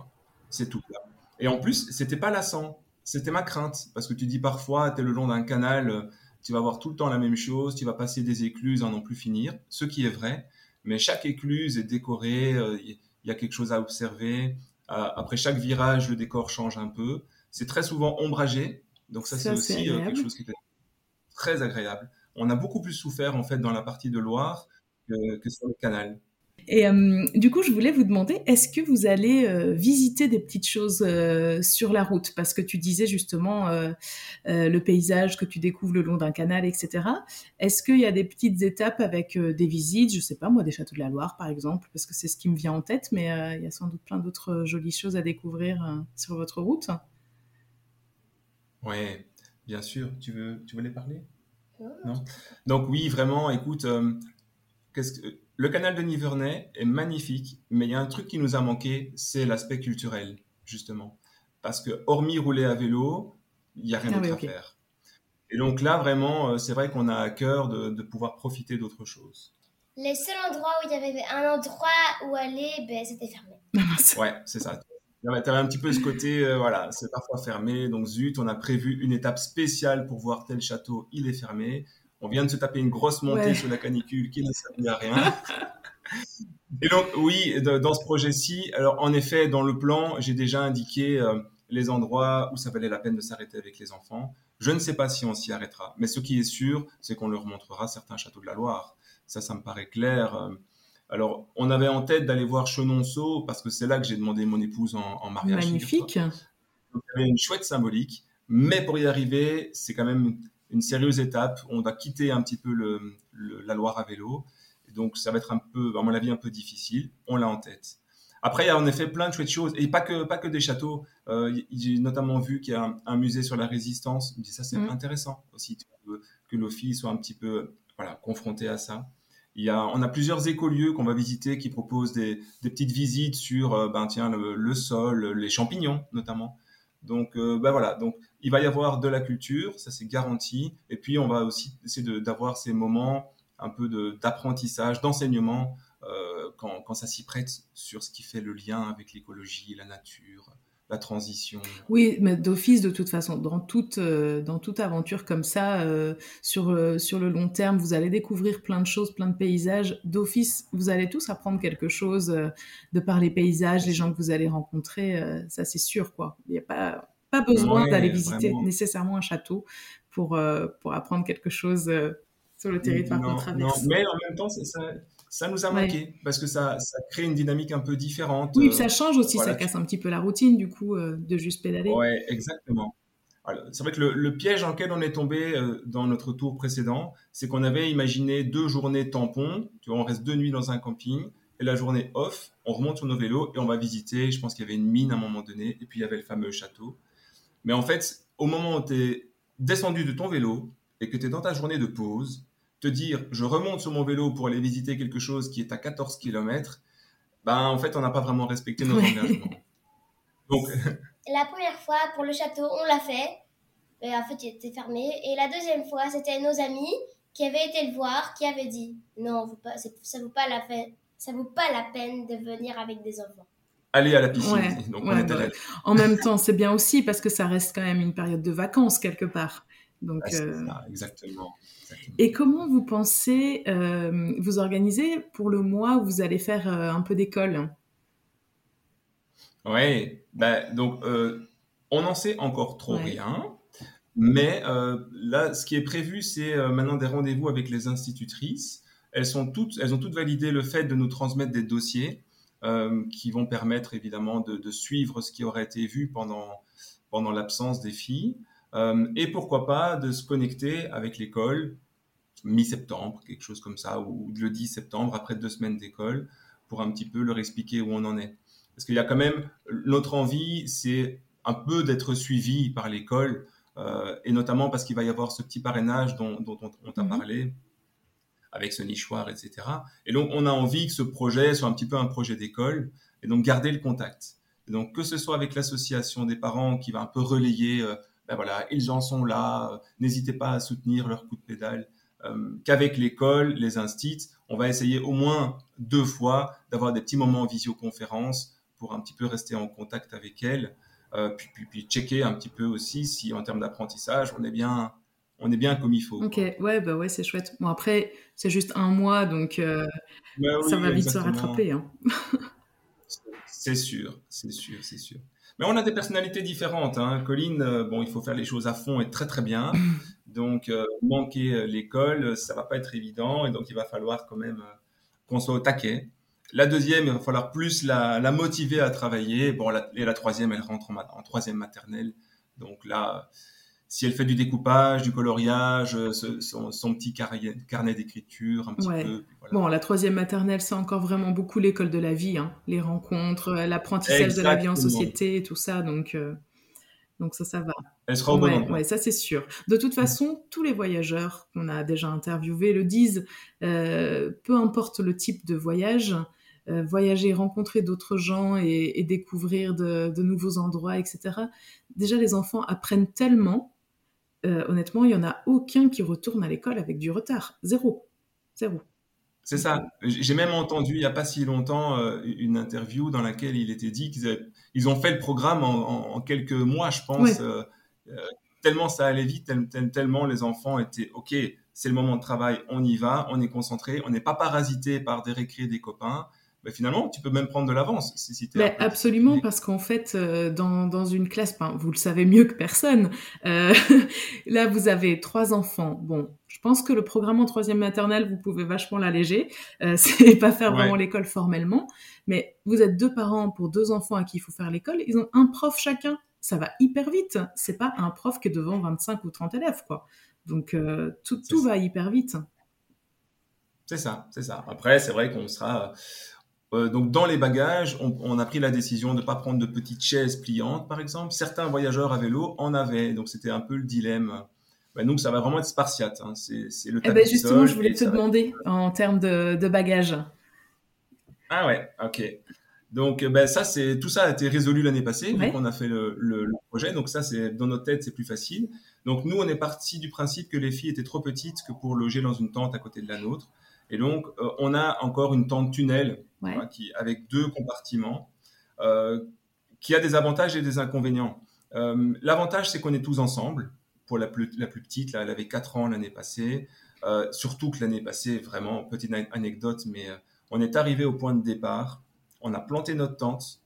C'est tout plat. Et en plus, c'était pas lassant. C'était ma crainte. Parce que tu dis parfois, tu es le long d'un canal, tu vas voir tout le temps la même chose, tu vas passer des écluses à n'en plus finir. Ce qui est vrai. Mais chaque écluse est décorée, euh, il y a quelque chose à observer. Euh, après chaque virage, le décor change un peu. C'est très souvent ombragé. Donc ça, c'est aussi euh, quelque chose qui est très agréable. On a beaucoup plus souffert en fait dans la partie de Loire que sur le canal. Et euh, du coup, je voulais vous demander, est-ce que vous allez euh, visiter des petites choses euh, sur la route? Parce que tu disais justement le paysage que tu découvres le long d'un canal, etc. Est-ce qu'il y a des petites étapes avec des visites, je sais pas moi, des châteaux de la Loire par exemple, parce que c'est ce qui me vient en tête, mais il y a sans doute plein d'autres jolies choses à découvrir sur votre route. Oui, bien sûr. Tu veux, tu veux les parler? Non? Donc oui, vraiment, écoute, qu'est-ce que le canal de Nivernais est magnifique, mais il y a un truc qui nous a manqué, c'est l'aspect culturel, justement. Parce que hormis rouler à vélo, il n'y a rien ah d'autre à faire. Et donc là, vraiment, euh, c'est vrai qu'on a à cœur de, pouvoir profiter d'autre chose. Les seuls endroits où il y avait un endroit où aller, ben, c'était fermé. ouais, c'est ça. Tu avais un petit peu ce côté, euh, voilà, c'est parfois fermé. Donc zut, on a prévu une étape spéciale pour voir tel château, il est fermé. On vient de se taper une grosse montée sur la canicule qui ne servait à rien. Et donc, oui, dans ce projet-ci, alors en effet, dans le plan, j'ai déjà indiqué euh, les endroits où ça valait la peine de s'arrêter avec les enfants. Je ne sais pas si on s'y arrêtera, mais ce qui est sûr, c'est qu'on leur montrera certains châteaux de la Loire. Ça, ça me paraît clair. Euh, Alors, on avait en tête d'aller voir Chenonceau parce que c'est là que j'ai demandé mon épouse en, mariage. Magnifique. Donc, il y avait une chouette symbolique. Mais pour y arriver, c'est quand même une sérieuse étape. On doit quitter un petit peu le, la Loire à vélo. donc, ça va être un peu, à mon avis, un peu difficile. On l'a en tête. Après, il y a en effet plein de chouettes choses. Et pas que, pas que des châteaux. Euh, j'ai notamment vu qu'il y a un, musée sur la résistance. Je me dis, ça, c'est mm. intéressant aussi que l'office soit un petit peu voilà, confronté à ça. On a plusieurs écolieux qu'on va visiter qui proposent des, des petites visites sur euh, ben, tiens, le, sol, les champignons notamment. Donc euh, ben voilà, donc il va y avoir de la culture, ça c'est garanti. Et puis on va aussi essayer d'avoir ces moments un peu d'apprentissage, d'enseignement euh, quand, quand, ça s'y prête sur ce qui fait le lien avec l'écologie, la nature, la transition. Oui, mais d'office, de toute façon, dans toute, euh, dans toute aventure comme ça, euh, sur, euh, sur le long terme, vous allez découvrir plein de choses, plein de paysages. D'office, vous allez tous apprendre quelque chose de par les paysages, les gens que vous allez rencontrer, ça c'est sûr, quoi. Il n'y a pas, pas besoin d'aller visiter nécessairement un château pour, pour apprendre quelque chose sur le territoire qu'on traverse. Non, mais en même temps, c'est ça ça nous a manqué parce que ça, ça, crée une dynamique un peu différente. Oui, ça change aussi, ça casse un petit peu la routine du coup euh, de juste pédaler. Oui, exactement. C'est vrai que le, piège en lequel on est tombé euh, dans notre tour précédent, c'est qu'on avait imaginé deux journées tampons. Tu vois, on reste deux nuits dans un camping et la journée off, on remonte sur nos vélos et on va visiter. Je pense qu'il y avait une mine à un moment donné et puis il y avait le fameux château. Mais en fait, au moment où tu es descendu de ton vélo et que tu es dans ta journée de pause, te dire je remonte sur mon vélo pour aller visiter quelque chose qui est à 14 km, ben en fait on n'a pas vraiment respecté nos engagements. Donc la première fois pour le château, on l'a fait. Mais en fait, il était fermé. Et la deuxième fois, c'était nos amis qui avaient été le voir, qui avaient dit non, ça vaut pas la peine, ça vaut pas la peine de venir avec des enfants. Aller à la piscine. Donc on bah en même temps, c'est bien aussi parce que ça reste quand même une période de vacances quelque part. Donc, euh, exactement. Et comment vous pensez euh, vous organiser pour le mois où vous allez faire euh, un peu d'école? Oui, ben, donc on n'en sait encore trop rien. Mais là, ce qui est prévu, c'est maintenant des rendez-vous avec les institutrices. Elles, sont toutes, elles ont toutes validé le fait de nous transmettre des dossiers qui vont permettre évidemment de, de, suivre ce qui aurait été vu pendant, pendant l'absence des filles. Euh, et pourquoi pas de se connecter avec l'école mi-septembre, quelque chose comme ça, ou le 10 septembre, après deux semaines d'école, pour un petit peu leur expliquer où on en est. Parce qu'il y a quand même, notre envie, c'est un peu d'être suivi par l'école, euh, et notamment parce qu'il va y avoir ce petit parrainage dont, on, t'a mhm. parlé, avec ce nichoir, etc. Et donc, on a envie que ce projet soit un petit peu un projet d'école, et donc garder le contact. Et donc, que ce soit avec l'association des parents qui va un peu relayer euh, ben voilà, ils en sont là, euh, n'hésitez pas à soutenir leur coup de pédale. Euh, qu'avec l'école, les instits, on va essayer au moins deux fois d'avoir des petits moments en visioconférence pour un petit peu rester en contact avec elles, euh, puis, puis, puis, checker un petit peu aussi si en termes d'apprentissage, on est bien, on est bien comme il faut. Ok, ouais, bah ouais, c'est chouette. Bon après, c'est juste un mois, donc ben ça va vite se rattraper. Hein. c'est sûr, c'est sûr, c'est sûr. Mais on a des personnalités différentes. Hein. Colline, euh, bon, il faut faire les choses à fond et très très bien. Donc, euh, manquer euh, l'école, ça va pas être évident. Et donc, il va falloir quand même qu'on soit au taquet. La deuxième, il va falloir plus la, la motiver à travailler. Bon, et la troisième, elle rentre en, en troisième maternelle. Donc là, si elle fait du découpage, du coloriage, euh, son, petit carnet d'écriture, un petit peu. Bon, la troisième maternelle, c'est encore vraiment beaucoup l'école de la vie, hein. les rencontres, euh, l'apprentissage de la vie en société et tout ça. Donc, euh, donc ça, ça va. Elle sera au bon ouais, ça c'est sûr. De toute façon, tous les voyageurs qu'on a déjà interviewés le disent, peu importe le type de voyage, voyager, rencontrer d'autres gens et, découvrir de, de, nouveaux endroits, etc. Déjà, les enfants apprennent tellement euh, honnêtement, il n'y en a aucun qui retourne à l'école avec du retard. Zéro. Zéro. C'est ça. J'ai même entendu il n'y a pas si longtemps euh, une interview dans laquelle il était dit qu'ils ils ont fait le programme en, quelques mois, je pense. Euh, tellement ça allait vite, tellement les enfants étaient OK, c'est le moment de travail, on y va, on est concentré, on n'est pas parasité par des récrés des copains. Mais finalement, tu peux même prendre de l'avance si, si Absolument, parce qu'en fait, euh, dans, dans, une classe, vous le savez mieux que personne, euh, là, vous avez trois enfants. Bon, je pense que le programme en troisième maternelle, vous pouvez vachement l'alléger. Euh, c'est pas faire vraiment l'école formellement, mais vous êtes deux parents pour deux enfants à qui il faut faire l'école. Ils ont un prof chacun. Ça va hyper vite. C'est pas un prof qui est devant 25 ou 30 élèves, quoi. Donc, euh, tout, tout va hyper vite. C'est ça, c'est ça. Après, c'est vrai qu'on sera, euh, donc dans les bagages, on, a pris la décision de ne pas prendre de petites chaises pliantes, par exemple. Certains voyageurs à vélo en avaient, donc c'était un peu le dilemme. Ben, nous, ça va vraiment être spartiate. Hein. C'est le eh ben Justement, je voulais te demander en termes de, bagages. Ah ouais, ok. Donc ben, ça, c'est tout ça a été résolu l'année passée, donc on a fait le, le, projet. Donc ça, c'est dans notre tête, c'est plus facile. Donc nous, on est parti du principe que les filles étaient trop petites que pour loger dans une tente à côté de la nôtre. Et donc, euh, on a encore une tente tunnel qui, avec deux compartiments, euh, qui a des avantages et des inconvénients. Euh, l'avantage, c'est qu'on est tous ensemble. Pour la plus, la plus petite, là, elle avait 4 ans l'année passée. surtout que l'année passée, vraiment, petite anecdote, mais on est arrivé au point de départ, on a planté notre tente,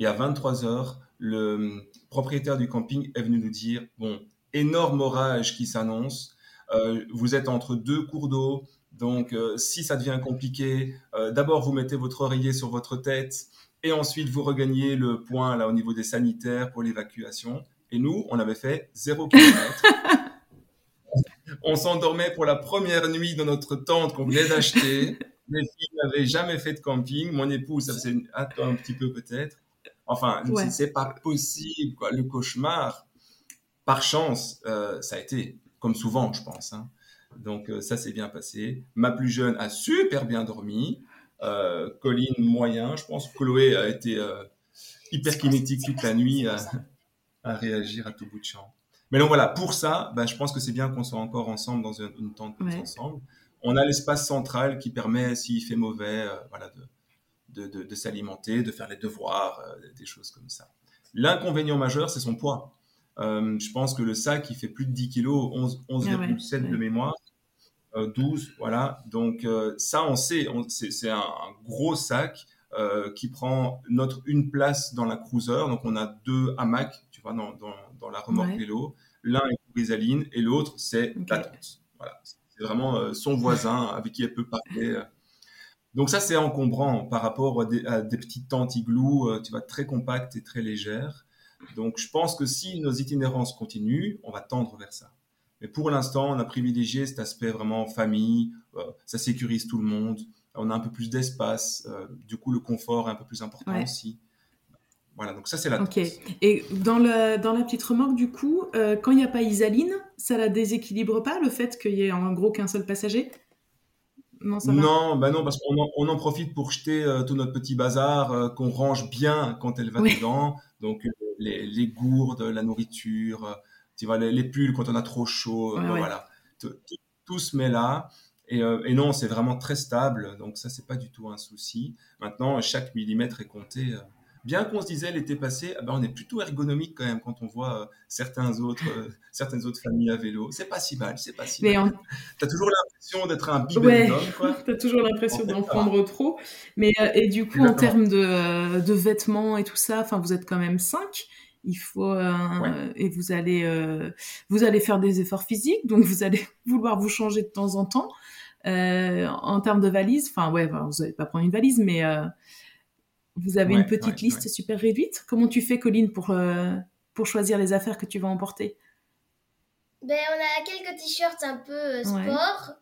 et à 23 heures, le propriétaire du camping est venu nous dire, bon, énorme orage qui s'annonce, vous êtes entre deux cours d'eau, donc, euh, si ça devient compliqué, euh, d'abord vous mettez votre oreiller sur votre tête et ensuite vous regagnez le point là au niveau des sanitaires pour l'évacuation. Et nous, on avait fait zéro kilomètre. on s'endormait pour la première nuit dans notre tente qu'on venait d'acheter. Les filles n'avaient jamais fait de camping. Mon épouse, ça faisait un, un petit peu peut-être. Enfin, c'est pas possible, quoi. Le cauchemar. Par chance, euh, ça a été comme souvent, je pense. Hein. Donc euh, ça s'est bien passé. Ma plus jeune a super bien dormi. Euh, Colline moyen. Je pense que Chloé a été euh, hyper kinétique toute la nuit à, réagir à tout bout de champ. Mais donc voilà, pour ça, bah, je pense que c'est bien qu'on soit encore ensemble dans une, tente ensemble. On a l'espace central qui permet, s'il fait mauvais, voilà, de, de, de, s'alimenter, de faire les devoirs, des choses comme ça. L'inconvénient majeur, c'est son poids. Je pense que le sac, il fait plus de 10 kg, 11,7 ah de mémoire. 12, euh, voilà. Donc euh, ça, on sait, c'est un, gros sac euh, qui prend notre une place dans la cruiser. Donc on a deux hamacs, tu vois, dans, dans, la remorque vélo. L'un est pour Isaline et l'autre c'est la tante. Voilà, c'est vraiment son voisin avec qui elle peut parler. Donc ça, c'est encombrant par rapport à des, à des petites tentes igloo, tu vois, très compactes et très légères. Donc je pense que si nos itinérances continuent, on va tendre vers ça. Mais pour l'instant, on a privilégié cet aspect vraiment famille, euh, ça sécurise tout le monde, on a un peu plus d'espace, euh, du coup le confort est un peu plus important aussi. Voilà, donc ça c'est la Ok. Et dans, le, dans la petite remorque, du coup, euh, quand il n'y a pas Isaline, ça la déséquilibre pas le fait qu'il y ait en gros qu'un seul passager? Non, ça non, bah non, parce qu'on en, on en profite pour jeter tout notre petit bazar qu'on range bien quand elle va dedans. Donc les, les, gourdes, la nourriture, tu vois, les, pulls quand on a trop chaud, voilà. Tout, se met là. Et, euh, et non, c'est vraiment très stable, donc ça, c'est pas du tout un souci. Maintenant, chaque millimètre est compté. Euh. Bien qu'on se disait l'été passé, ah ben, on est plutôt ergonomique quand même quand on voit euh, certains autres, certaines autres familles à vélo. C'est pas si mal, c'est pas si mal. On... Tu as toujours l'impression d'être un bibelot quoi. tu as toujours l'impression d'en prendre trop. Mais, et du coup, en termes de, de, vêtements et tout ça, enfin, vous êtes quand même cinq il faut euh, et vous allez euh, vous allez faire des efforts physiques donc vous allez vouloir vous changer de temps en temps euh, en termes de valise enfin ouais vous n'allez pas prendre une valise mais vous avez une petite liste super réduite? Comment tu fais Colline pour pour choisir les affaires que tu vas emporter? Ben on a quelques t-shirts un peu sport.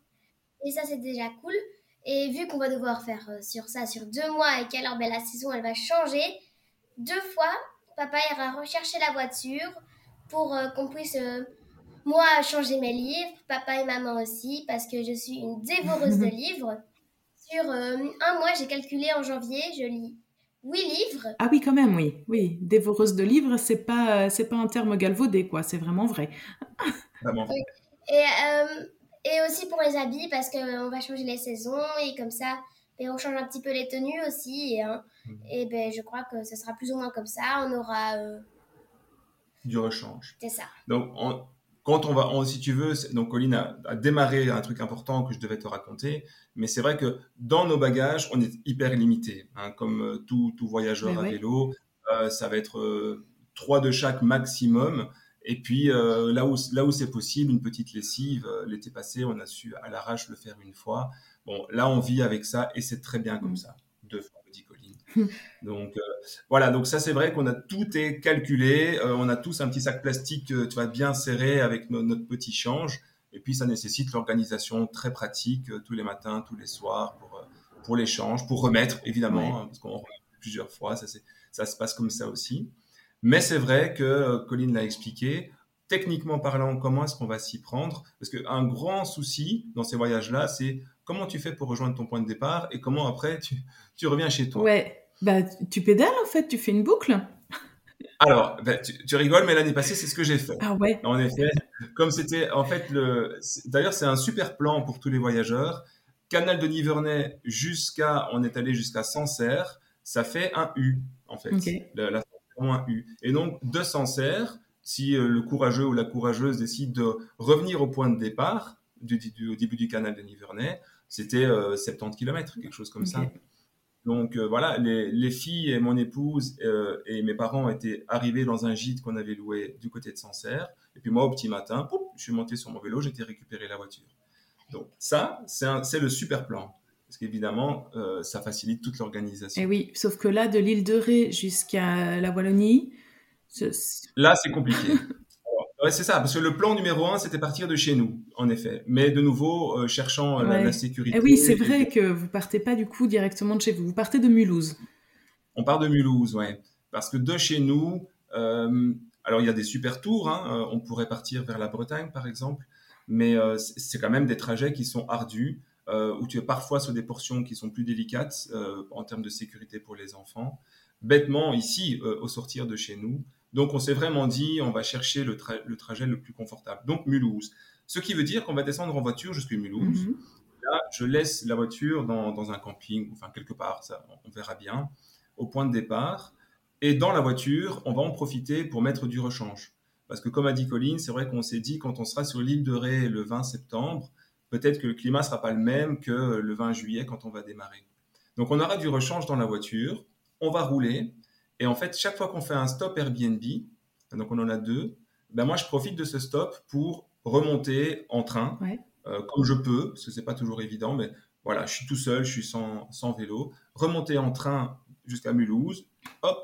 Et ça c'est déjà cool. Et vu qu'on va devoir faire sur ça sur deux mois et qu'alors ben, la saison elle va changer deux fois papa ira rechercher la voiture pour euh, qu'on puisse, euh, moi, changer mes livres, papa et maman aussi, parce que je suis une dévoreuse de livres. Sur euh, un mois, j'ai calculé en janvier, je lis huit livres. Ah oui, quand même, oui. Oui, dévoreuse de livres, c'est pas, c'est pas un terme galvaudé, quoi. C'est vraiment vrai. Vraiment. Et, et aussi pour les habits, parce qu'on va changer les saisons et comme ça, et on change un petit peu les tenues aussi. Et, hein, mhm. et ben, je crois que ce sera plus ou moins comme ça. On aura. Euh, du rechange. C'est ça. Donc, quand on va, si tu veux, donc Colline a, démarré un truc important que je devais te raconter, mais c'est vrai que dans nos bagages, on est hyper limité, hein, comme euh, tout, tout, voyageur à vélo, euh, ça va être euh, trois de chaque maximum. Et puis là où là où c'est possible, une petite lessive. L'été passé, on a su à l'arrache le faire une fois. Bon, là on vit avec ça et c'est très bien comme mm. ça. Deux fois, dit Donc voilà, donc ça c'est vrai qu'on a tout est calculé. on a tous un petit sac plastique, tu vois, bien serré avec notre petit change. Et puis, ça nécessite l'organisation très pratique euh, tous les matins, tous les soirs pour, euh, pour l'échange, pour remettre, évidemment, hein, parce qu'on remet plusieurs fois, ça, ça se passe comme ça aussi. Mais c'est vrai que euh, Colline l'a expliqué, techniquement parlant, comment est-ce qu'on va s'y prendre? Parce qu'un grand souci dans ces voyages-là, c'est comment tu fais pour rejoindre ton point de départ et comment après tu, tu reviens chez toi. Ouais, bah, tu pédales en fait, tu fais une boucle. Alors, ben, tu, rigoles, mais l'année passée, c'est ce que j'ai fait. Ah ouais. En effet, comme c'était, en fait, le. D'ailleurs, c'est un super plan pour tous les voyageurs. Canal de Nivernais jusqu'à, on est allé jusqu'à Sancerre, ça fait un U en fait. La, la un U. Et donc de Sancerre, si euh, le courageux ou la courageuse décide de revenir au point de départ du, au début du canal de Nivernais, c'était 70 euh, km, quelque chose comme ça. Donc euh, voilà, les, filles et mon épouse euh, et mes parents étaient arrivés dans un gîte qu'on avait loué du côté de Sancerre. Et puis moi, au petit matin, je suis monté sur mon vélo, j'étais récupéré la voiture. Donc ça, c'est le super plan. Parce qu'évidemment, euh, ça facilite toute l'organisation. Et oui, sauf que là, de l'île de Ré jusqu'à la Wallonie... Là, c'est compliqué. Ouais, c'est ça, parce que le plan numéro un, c'était partir de chez nous, en effet. Mais de nouveau, euh, cherchant euh, la, sécurité. Et eh oui, c'est vrai que vous partez pas du coup directement de chez vous, vous partez de Mulhouse. On part de Mulhouse, ouais. Parce que de chez nous, euh, alors il y a des super tours, hein, on pourrait partir vers la Bretagne par exemple, mais c'est quand même des trajets qui sont ardus, où tu es parfois sur des portions qui sont plus délicates en termes de sécurité pour les enfants. Bêtement, ici, au sortir de chez nous, donc on s'est vraiment dit, on va chercher le, trajet le plus confortable. Donc Mulhouse. Ce qui veut dire qu'on va descendre en voiture jusqu'à Mulhouse. Mhm. Là, je laisse la voiture dans, un camping, enfin quelque part, ça, on verra bien, au point de départ. Et dans la voiture, on va en profiter pour mettre du rechange. Parce que comme a dit Colline, c'est vrai qu'on s'est dit, quand on sera sur l'île de Ré le 20 septembre, peut-être que le climat sera pas le même que le 20 juillet quand on va démarrer. Donc on aura du rechange dans la voiture, on va rouler, et en fait, chaque fois qu'on fait un stop Airbnb, donc on en a deux, ben moi je profite de ce stop pour remonter en train, euh, comme je peux, parce que c'est pas toujours évident, mais voilà, je suis tout seul, je suis sans, sans vélo, remonter en train jusqu'à Mulhouse, hop,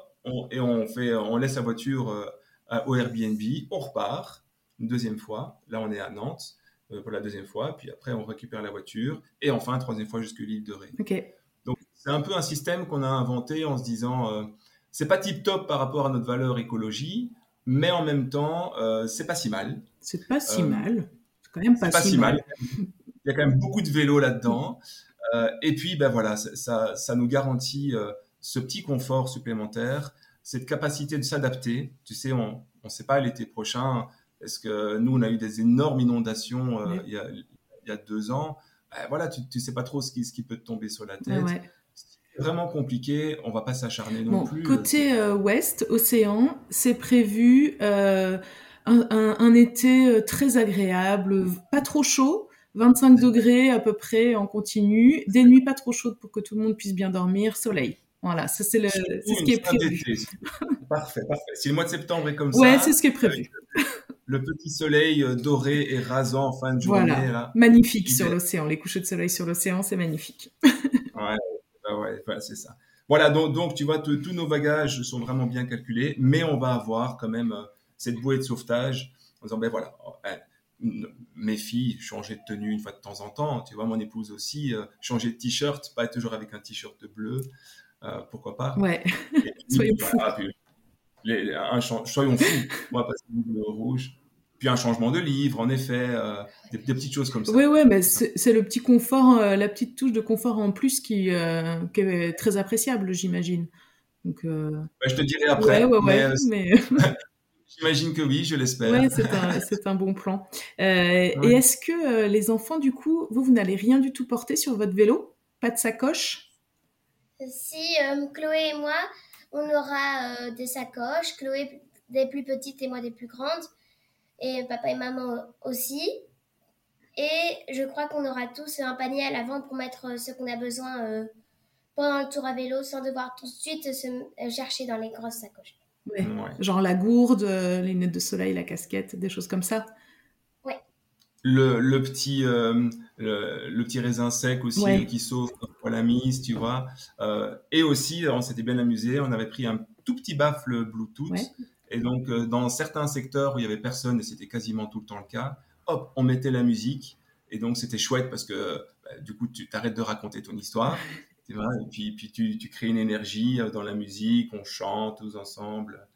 et on fait, on laisse la voiture euh, au Airbnb, on repart une deuxième fois, là on est à Nantes euh, pour la deuxième fois, puis après on récupère la voiture, et enfin une troisième fois jusqu'à l'île de Ré. Donc c'est un peu un système qu'on a inventé en se disant c'est pas tip top par rapport à notre valeur écologie, mais en même temps, euh, c'est pas si mal. C'est pas si euh, mal. C'est quand même pas, si, mal. Il y a quand même beaucoup de vélos là-dedans. Euh, et puis, ben voilà, ça, ça nous garantit ce petit confort supplémentaire, cette capacité de s'adapter. Tu sais, on ne sait pas l'été prochain. Est-ce que nous, on a eu des énormes inondations il, y a, il, y a, deux ans. Ben voilà, tu ne sais pas trop ce qui, ce qui peut te tomber sur la tête vraiment compliqué, on va pas s'acharner non plus. Côté euh, ouest, océan, c'est prévu euh, un, été euh, très agréable, pas trop chaud, 25 degrés à peu près en continu, des nuits pas trop chaudes pour que tout le monde puisse bien dormir, soleil. Voilà, ça c'est ce qui est prévu. parfait, parfait. Si le mois de septembre est comme ça. Ouais, c'est ce qui est prévu. Le petit soleil doré et rasant en fin de journée. Voilà. magnifique sur l'océan. Les couchers de soleil sur l'océan, c'est magnifique. ouais, ouais, c'est ça. Voilà, donc, donc tu vois, tous nos bagages sont vraiment bien calculés, mais on va avoir quand même euh, cette bouée de sauvetage en disant, ben voilà, oh, eh, mes filles changer de tenue une fois de temps en temps, tu vois, mon épouse aussi, euh, changer de t-shirt, pas toujours avec un t-shirt bleu, euh, pourquoi pas. Ouais, soyons fous. soyons fous, moi, parce que le rouge, puis un changement de livre, en effet, euh, des, petites choses comme ça. Oui, oui, mais c'est le petit confort, euh, la petite touche de confort en plus qui, euh, qui est très appréciable, j'imagine. Donc, je te dirai après. Ouais, ouais, mais... J'imagine que oui, je l'espère. Oui, c'est un, un, bon plan. Et est-ce que les enfants, du coup, vous, vous n'allez rien du tout porter sur votre vélo? Pas de sacoche? Si, Chloé et moi, on aura des sacoches, Chloé des plus petites et moi des plus grandes. Et papa et maman aussi. Et je crois qu'on aura tous un panier à l'avant pour mettre ce qu'on a besoin pendant le tour à vélo sans devoir tout de suite se chercher dans les grosses sacoches. Genre la gourde, les lunettes de soleil, la casquette, des choses comme ça le, petit euh, le, petit raisin sec aussi qui sauve pour la mise, tu vois. Euh, et aussi, on s'était bien amusé, on avait pris un tout petit baffle Bluetooth. Et donc, euh, dans certains secteurs où il y avait personne, et c'était quasiment tout le temps le cas, hop, on mettait la musique. Et donc, c'était chouette parce que bah, du coup, tu t'arrêtes de raconter ton histoire. et puis, puis tu, tu, crées une énergie dans la musique, on chante tous ensemble.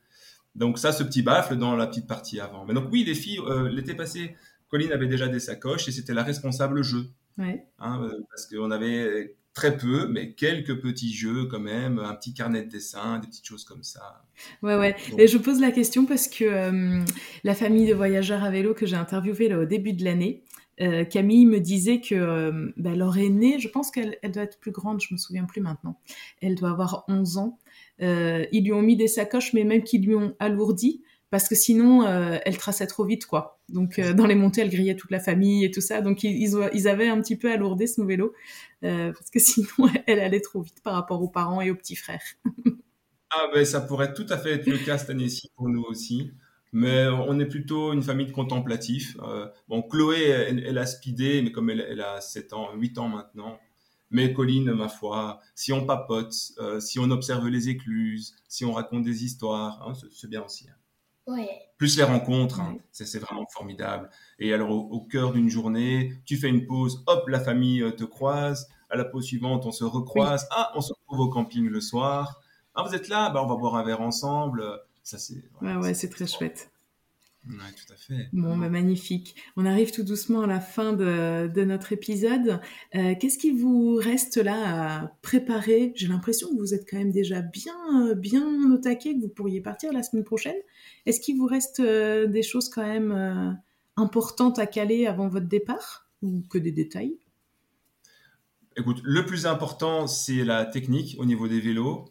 Donc ça, ce petit baffle dans la petite partie avant. Mais donc oui, les filles, l'été passé, Colline avait déjà des sacoches et c'était la responsable jeu. Ouais. Hein, euh, parce qu'on avait très peu, mais quelques petits jeux quand même, un petit carnet de dessin, des petites choses comme ça. Ouais, ouais. et je pose la question parce que euh, la famille de voyageurs à vélo que j'ai interviewée là, au début de l'année, euh, Camille me disait que bah, leur aînée, je pense qu'elle doit être plus grande, je me souviens plus maintenant, elle doit avoir 11 ans. ils lui ont mis des sacoches, mais même qu'ils lui ont alourdi parce que sinon euh, elle traçait trop vite quoi. Donc euh, dans les montées elle grillait toute la famille et tout ça. Donc ils, ils, avaient un petit peu alourdé ce vélo euh, parce que sinon elle allait trop vite par rapport aux parents et aux petits frères. ah ben ça pourrait tout à fait être le cas cette année-ci pour nous aussi. Mais on est plutôt une famille de contemplatifs. bon, Chloé, elle, a speedé, mais comme elle, a 7 ans, 8 ans maintenant. Mais Colline, ma foi, si on papote, si on observe les écluses, si on raconte des histoires, hein, c'est bien aussi. Hein. Plus les rencontres, hein. c'est vraiment formidable. Et alors, au, cœur d'une journée, tu fais une pause, hop, la famille euh, te croise. À la pause suivante, on se recroise. Ah, on se retrouve au camping le soir. Ah, vous êtes là? Bah, On va boire un verre ensemble. Ça, c'est. Ouais, ouais, c'est très chouette. Oui, tout à fait. Bon, bah, magnifique. On arrive tout doucement à la fin de, notre épisode. Euh, qu'est-ce qui vous reste là à préparer? J'ai l'impression que vous êtes quand même déjà bien, bien au taquet, que vous pourriez partir la semaine prochaine. Est-ce qu'il vous reste euh, des choses quand même euh, importantes à caler avant votre départ? Ou que des détails? Écoute, le plus important, c'est la technique au niveau des vélos.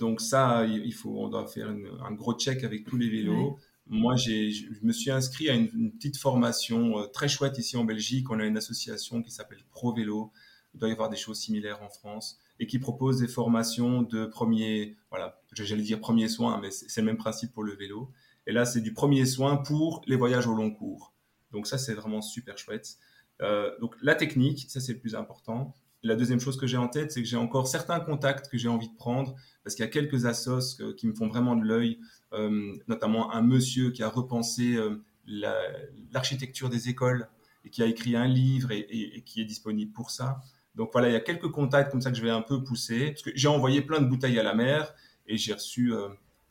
donc ça, il faut, on doit faire un gros check avec tous les vélos moi, je me suis inscrit à une, petite formation euh, très chouette ici en Belgique. On a une association qui s'appelle Pro Vélo. Il doit y avoir des choses similaires en France et qui propose des formations de premier, voilà, j'allais dire premier soin, mais c'est le même principe pour le vélo. Et là, c'est du premier soin pour les voyages au long cours. Donc ça, c'est vraiment super chouette. Euh, donc la technique, ça c'est le plus important. La deuxième chose que j'ai en tête, c'est que j'ai encore certains contacts que j'ai envie de prendre parce qu'il y a quelques assos qui me font vraiment de l'œil. Euh, notamment un monsieur qui a repensé euh, l'architecture des écoles et qui a écrit un livre et, qui est disponible pour ça. Donc voilà, il y a quelques contacts comme ça que je vais un peu pousser. Parce que j'ai envoyé plein de bouteilles à la mer et j'ai reçu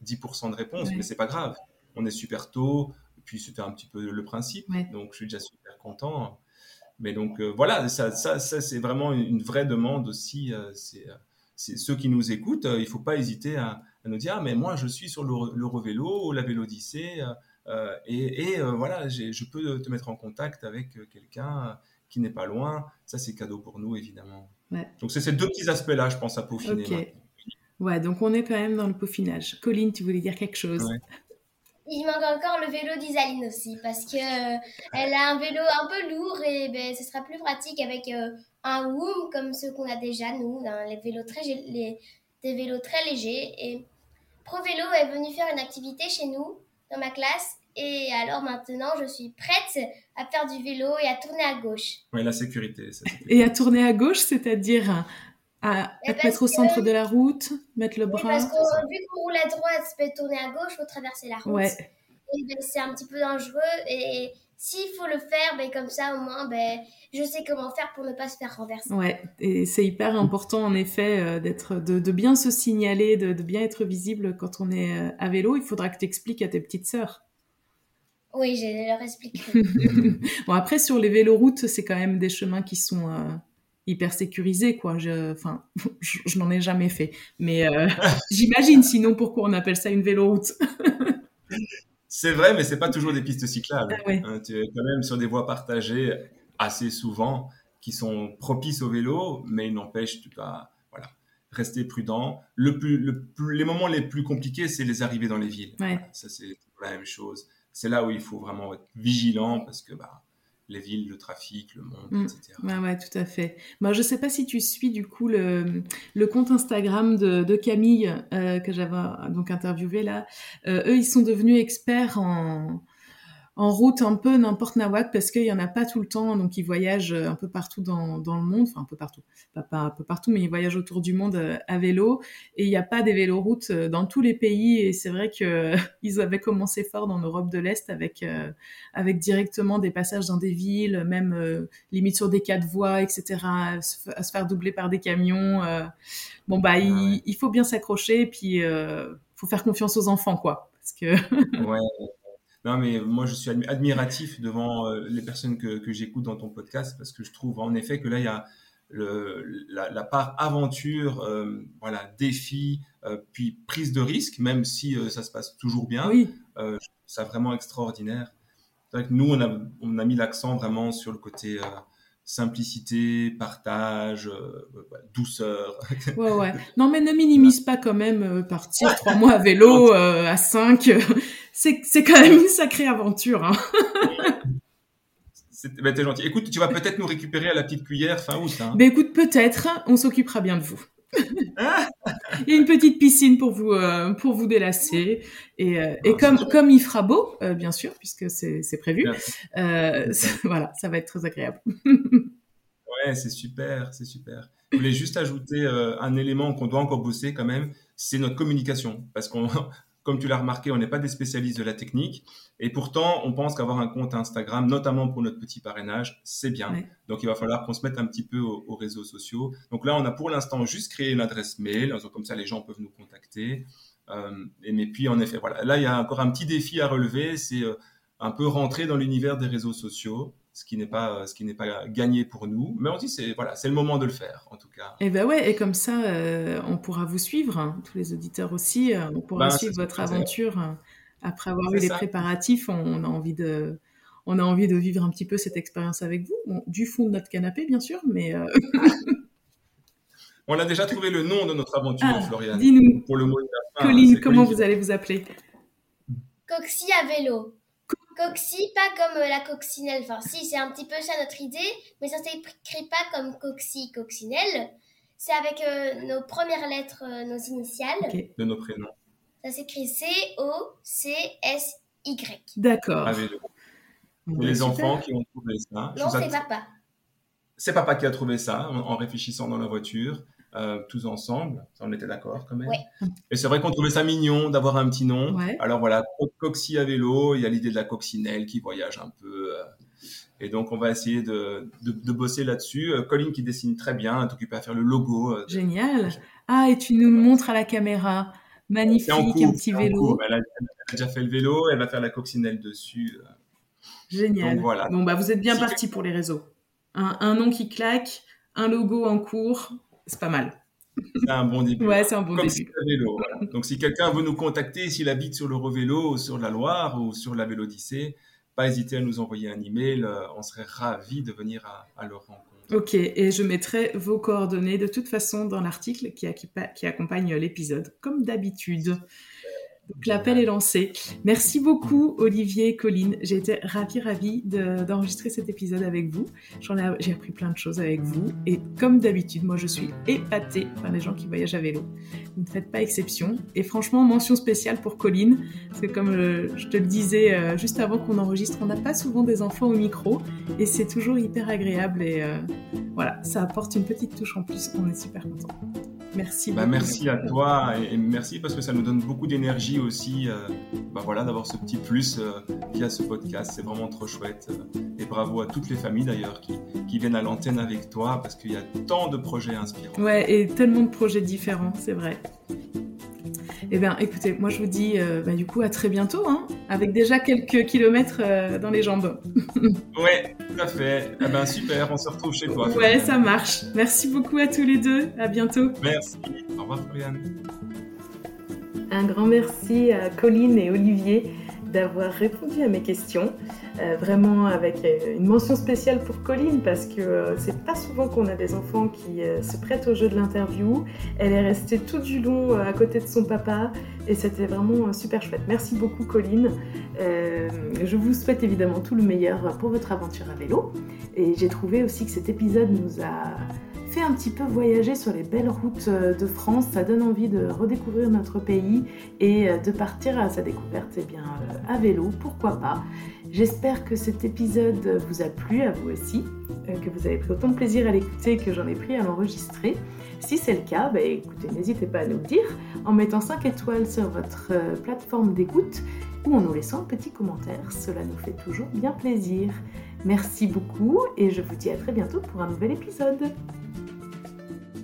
10% euh, de réponses, mais c'est pas grave. On est super tôt, et puis c'était un petit peu le principe. Donc je suis déjà super content. Mais donc voilà, ça, ça, ça c'est vraiment une vraie demande aussi. c'est ceux qui nous écoutent, il ne faut pas hésiter à, nous dire ah, mais moi je suis sur l'Eurovélo ou la Vélodyssée euh, euh, et, et euh, voilà je peux te mettre en contact avec quelqu'un qui n'est pas loin. Ça c'est cadeau pour nous évidemment. Donc c'est ces deux petits aspects là je pense à peaufiner ouais donc on est quand même dans le peaufinage. Colline tu voulais dire quelque chose? Il manque encore le vélo d'Isaline aussi parce que elle a un vélo un peu lourd et ben, ce sera plus pratique avec un Woom comme ceux qu'on a déjà nous, les vélos très les, des vélos très légers et ProVélo est venu faire une activité chez nous, dans ma classe, et alors maintenant, je suis prête à faire du vélo et à tourner à gauche. Oui, la sécurité. et à tourner à gauche, c'est-à-dire à, te mettre au centre de la route, mettre le bras. parce que vu qu'on roule à droite, peut tourner à gauche, il faut traverser la route. Ouais. Et ben, c'est un petit peu dangereux. Et s'il faut le faire, ben, comme ça, au moins, ben, je sais comment faire pour ne pas se faire renverser. Ouais, et c'est hyper important, en effet, euh, d'être, de, de, bien se signaler, de, de, bien être visible quand on est euh, à vélo. Il faudra que tu expliques à tes petites sœurs. Oui, je leur explique. bon, après, sur les véloroutes, c'est quand même des chemins qui sont euh, hyper sécurisés, quoi. Je, enfin, je, n'en ai jamais fait. Mais j'imagine, sinon, pourquoi on appelle ça une véloroute C'est vrai, mais c'est pas toujours des pistes cyclables. Ah hein, tu es quand même sur des voies partagées assez souvent qui sont propices au vélo, mais il n'empêche, tu dois voilà, rester prudent. Le plus, le plus, les moments les plus compliqués, c'est les arrivées dans les villes. Ça, c'est la même chose. c'est là où il faut vraiment être vigilant parce que bah, les villes, le trafic, le monde, mm. etc. Ouais, ouais, tout à fait. Moi, je ne sais pas si tu suis du coup le, le compte Instagram de, de Camille euh, que j'avais donc interviewé là. Euh, eux, ils sont devenus experts en, en route un peu n'importe nawak parce qu'il y en a pas tout le temps, donc ils voyagent euh, un peu partout dans, dans le monde, enfin un peu partout, pas, pas un peu partout, mais ils voyagent autour du monde euh, à vélo et il n'y a pas des véloroutes euh, dans tous les pays et c'est vrai que ils avaient commencé fort dans l'Europe de l'Est avec avec directement des passages dans des villes, même limite sur des quatre voies, etc., à se, faire doubler par des camions. bon bah il, il, faut bien s'accrocher et puis faut faire confiance aux enfants quoi, parce que ouais non, mais moi, je suis admiratif devant euh, les personnes que, que j'écoute dans ton podcast parce que je trouve en effet que là, il y a le, la, part aventure, euh, voilà, défi, euh, puis prise de risque, même si ça se passe toujours bien. Oui. c'est vraiment extraordinaire. C'est vrai que nous, on a, on a mis l'accent vraiment sur le côté simplicité, partage, douceur. Ouais, ouais. Non, mais ne minimise pas quand même partir trois mois à vélo à 5 c'est quand même une sacrée aventure. Hein. Ben, t'es gentil. Écoute, tu vas peut-être nous récupérer à la petite cuillère fin août. Hein. Ben, écoute, peut-être. On s'occupera bien de vous. il y a une petite piscine pour vous euh, pour vous délasser et, euh, et ah, comme comme il fera beau euh, bien sûr puisque c'est c'est prévu voilà ça va être très agréable ouais c'est super c'est super je voulais juste ajouter un élément qu'on doit encore bosser quand même c'est notre communication parce qu'on comme tu l'as remarqué, on n'est pas des spécialistes de la technique. Et pourtant, on pense qu'avoir un compte Instagram, notamment pour notre petit parrainage, c'est bien. Donc, il va falloir qu'on se mette un petit peu aux, réseaux sociaux. Donc là, on a pour l'instant juste créé une adresse mail. Comme ça, les gens peuvent nous contacter. Euh, et, mais puis, en effet, voilà. Là, il y a encore un petit défi à relever. C'est euh, un peu rentrer dans l'univers des réseaux sociaux ce qui n'est pas ce qui n'est pas gagné pour nous. Mais on dit c'est voilà c'est le moment de le faire en tout cas. Et eh ben ouais et comme ça euh, on pourra vous suivre hein, tous les auditeurs aussi euh, on pourra ben, suivre votre aventure euh, après avoir eu les préparatifs. On, a envie de on a envie de vivre un petit peu cette expérience avec vous du fond de notre canapé bien sûr mais on a déjà trouvé le nom de notre aventure ah, Florian dis-nous. Pour le mot de la fin, Colline comment vous allez vous appeler? Coxy à vélo Coxy, pas comme euh, la coccinelle. Enfin, si, c'est un petit peu ça notre idée, mais ça s'écrit pas comme Coxy, coccinelle. C'est avec euh, nos premières lettres, euh, nos initiales. De nos prénoms. Ça s'écrit C-O-C-S-Y. D'accord. les enfants qui ont trouvé ça. Non, c'est papa. C'est papa qui a trouvé ça en réfléchissant dans la voiture. Euh, tous ensemble. on était d'accord quand même. Et c'est vrai qu'on trouvait ça mignon d'avoir un petit nom. Alors voilà, Coxy à vélo, il y a l'idée de la coccinelle qui voyage un peu. Euh, et donc on va essayer de, de, bosser là-dessus. Euh, Colline qui dessine très bien, est occupée à faire le logo. Génial. Ah, et tu nous le montres à la caméra. Magnifique, un petit vélo. Elle a, déjà fait le vélo, elle va faire la coccinelle dessus. Génial. Donc, voilà. Bon, bah, vous êtes bien parti pour les réseaux. Un, un nom qui claque, un logo en cours, c'est pas mal. C'est un bon début. Ouais, c'est un bon début. Donc, si quelqu'un veut nous contacter, s'il habite sur l'Eurovélo, sur la Loire ou sur la Vélodicée, pas hésiter à nous envoyer un email. Euh, on serait ravis de venir à, à leur rencontre. Ok, et je mettrai vos coordonnées de toute façon dans l'article qui, qui, accompagne l'épisode, comme d'habitude. Donc l'appel est lancé. Merci beaucoup Olivier, Colline. J'ai été ravie, ravie d'enregistrer cet épisode avec vous. J'ai appris plein de choses avec vous. Et comme d'habitude, moi je suis épatée par les gens qui voyagent à vélo. Vous ne faites pas exception. Et franchement, mention spéciale pour Colline. Parce que comme euh, je, te le disais euh, juste avant qu'on enregistre, on n'a pas souvent des enfants au micro. Et c'est toujours hyper agréable. Et euh, voilà, ça apporte une petite touche en plus. On est super contents. Merci. Bah, merci à toi et, merci parce que ça nous donne beaucoup d'énergie aussi euh, bah, voilà, d'avoir ce petit plus euh, via ce podcast. C'est vraiment trop chouette. Euh, et bravo à toutes les familles d'ailleurs qui, qui, viennent à l'antenne avec toi parce qu'il y a tant de projets inspirants. Ouais, et tellement de projets différents, c'est vrai. Eh bien, écoutez, moi je vous dis euh, bah, du coup à très bientôt, hein, avec déjà quelques kilomètres euh, dans les jambes. ouais, tout à fait. Eh ben, super, on se retrouve chez toi. Ouais, ça marche. Merci beaucoup à tous les deux. À bientôt. Merci. Au revoir, Floriane. Un grand merci à Colline et Olivier d'avoir répondu à mes questions. Euh, vraiment avec euh, une mention spéciale pour Colline parce que euh, c'est pas souvent qu'on a des enfants qui se prêtent au jeu de l'interview. Elle est restée tout du long à côté de son papa et c'était vraiment super chouette. Merci beaucoup Colline. je vous souhaite évidemment tout le meilleur pour votre aventure à vélo et j'ai trouvé aussi que cet épisode nous a un petit peu voyager sur les belles routes euh, de France. Ça donne envie de redécouvrir notre pays et euh, de partir à sa découverte eh bien, euh, à vélo, pourquoi pas? J'espère que cet épisode vous a plu, à vous aussi, que vous avez pris autant de plaisir à l'écouter que j'en ai pris à l'enregistrer. Si c'est le cas, bah, écoutez, n'hésitez pas à nous le dire en mettant 5 étoiles sur votre plateforme d'écoute ou en nous laissant un petit commentaire. Cela nous fait toujours bien plaisir. Merci beaucoup et je vous dis à très bientôt pour un nouvel épisode.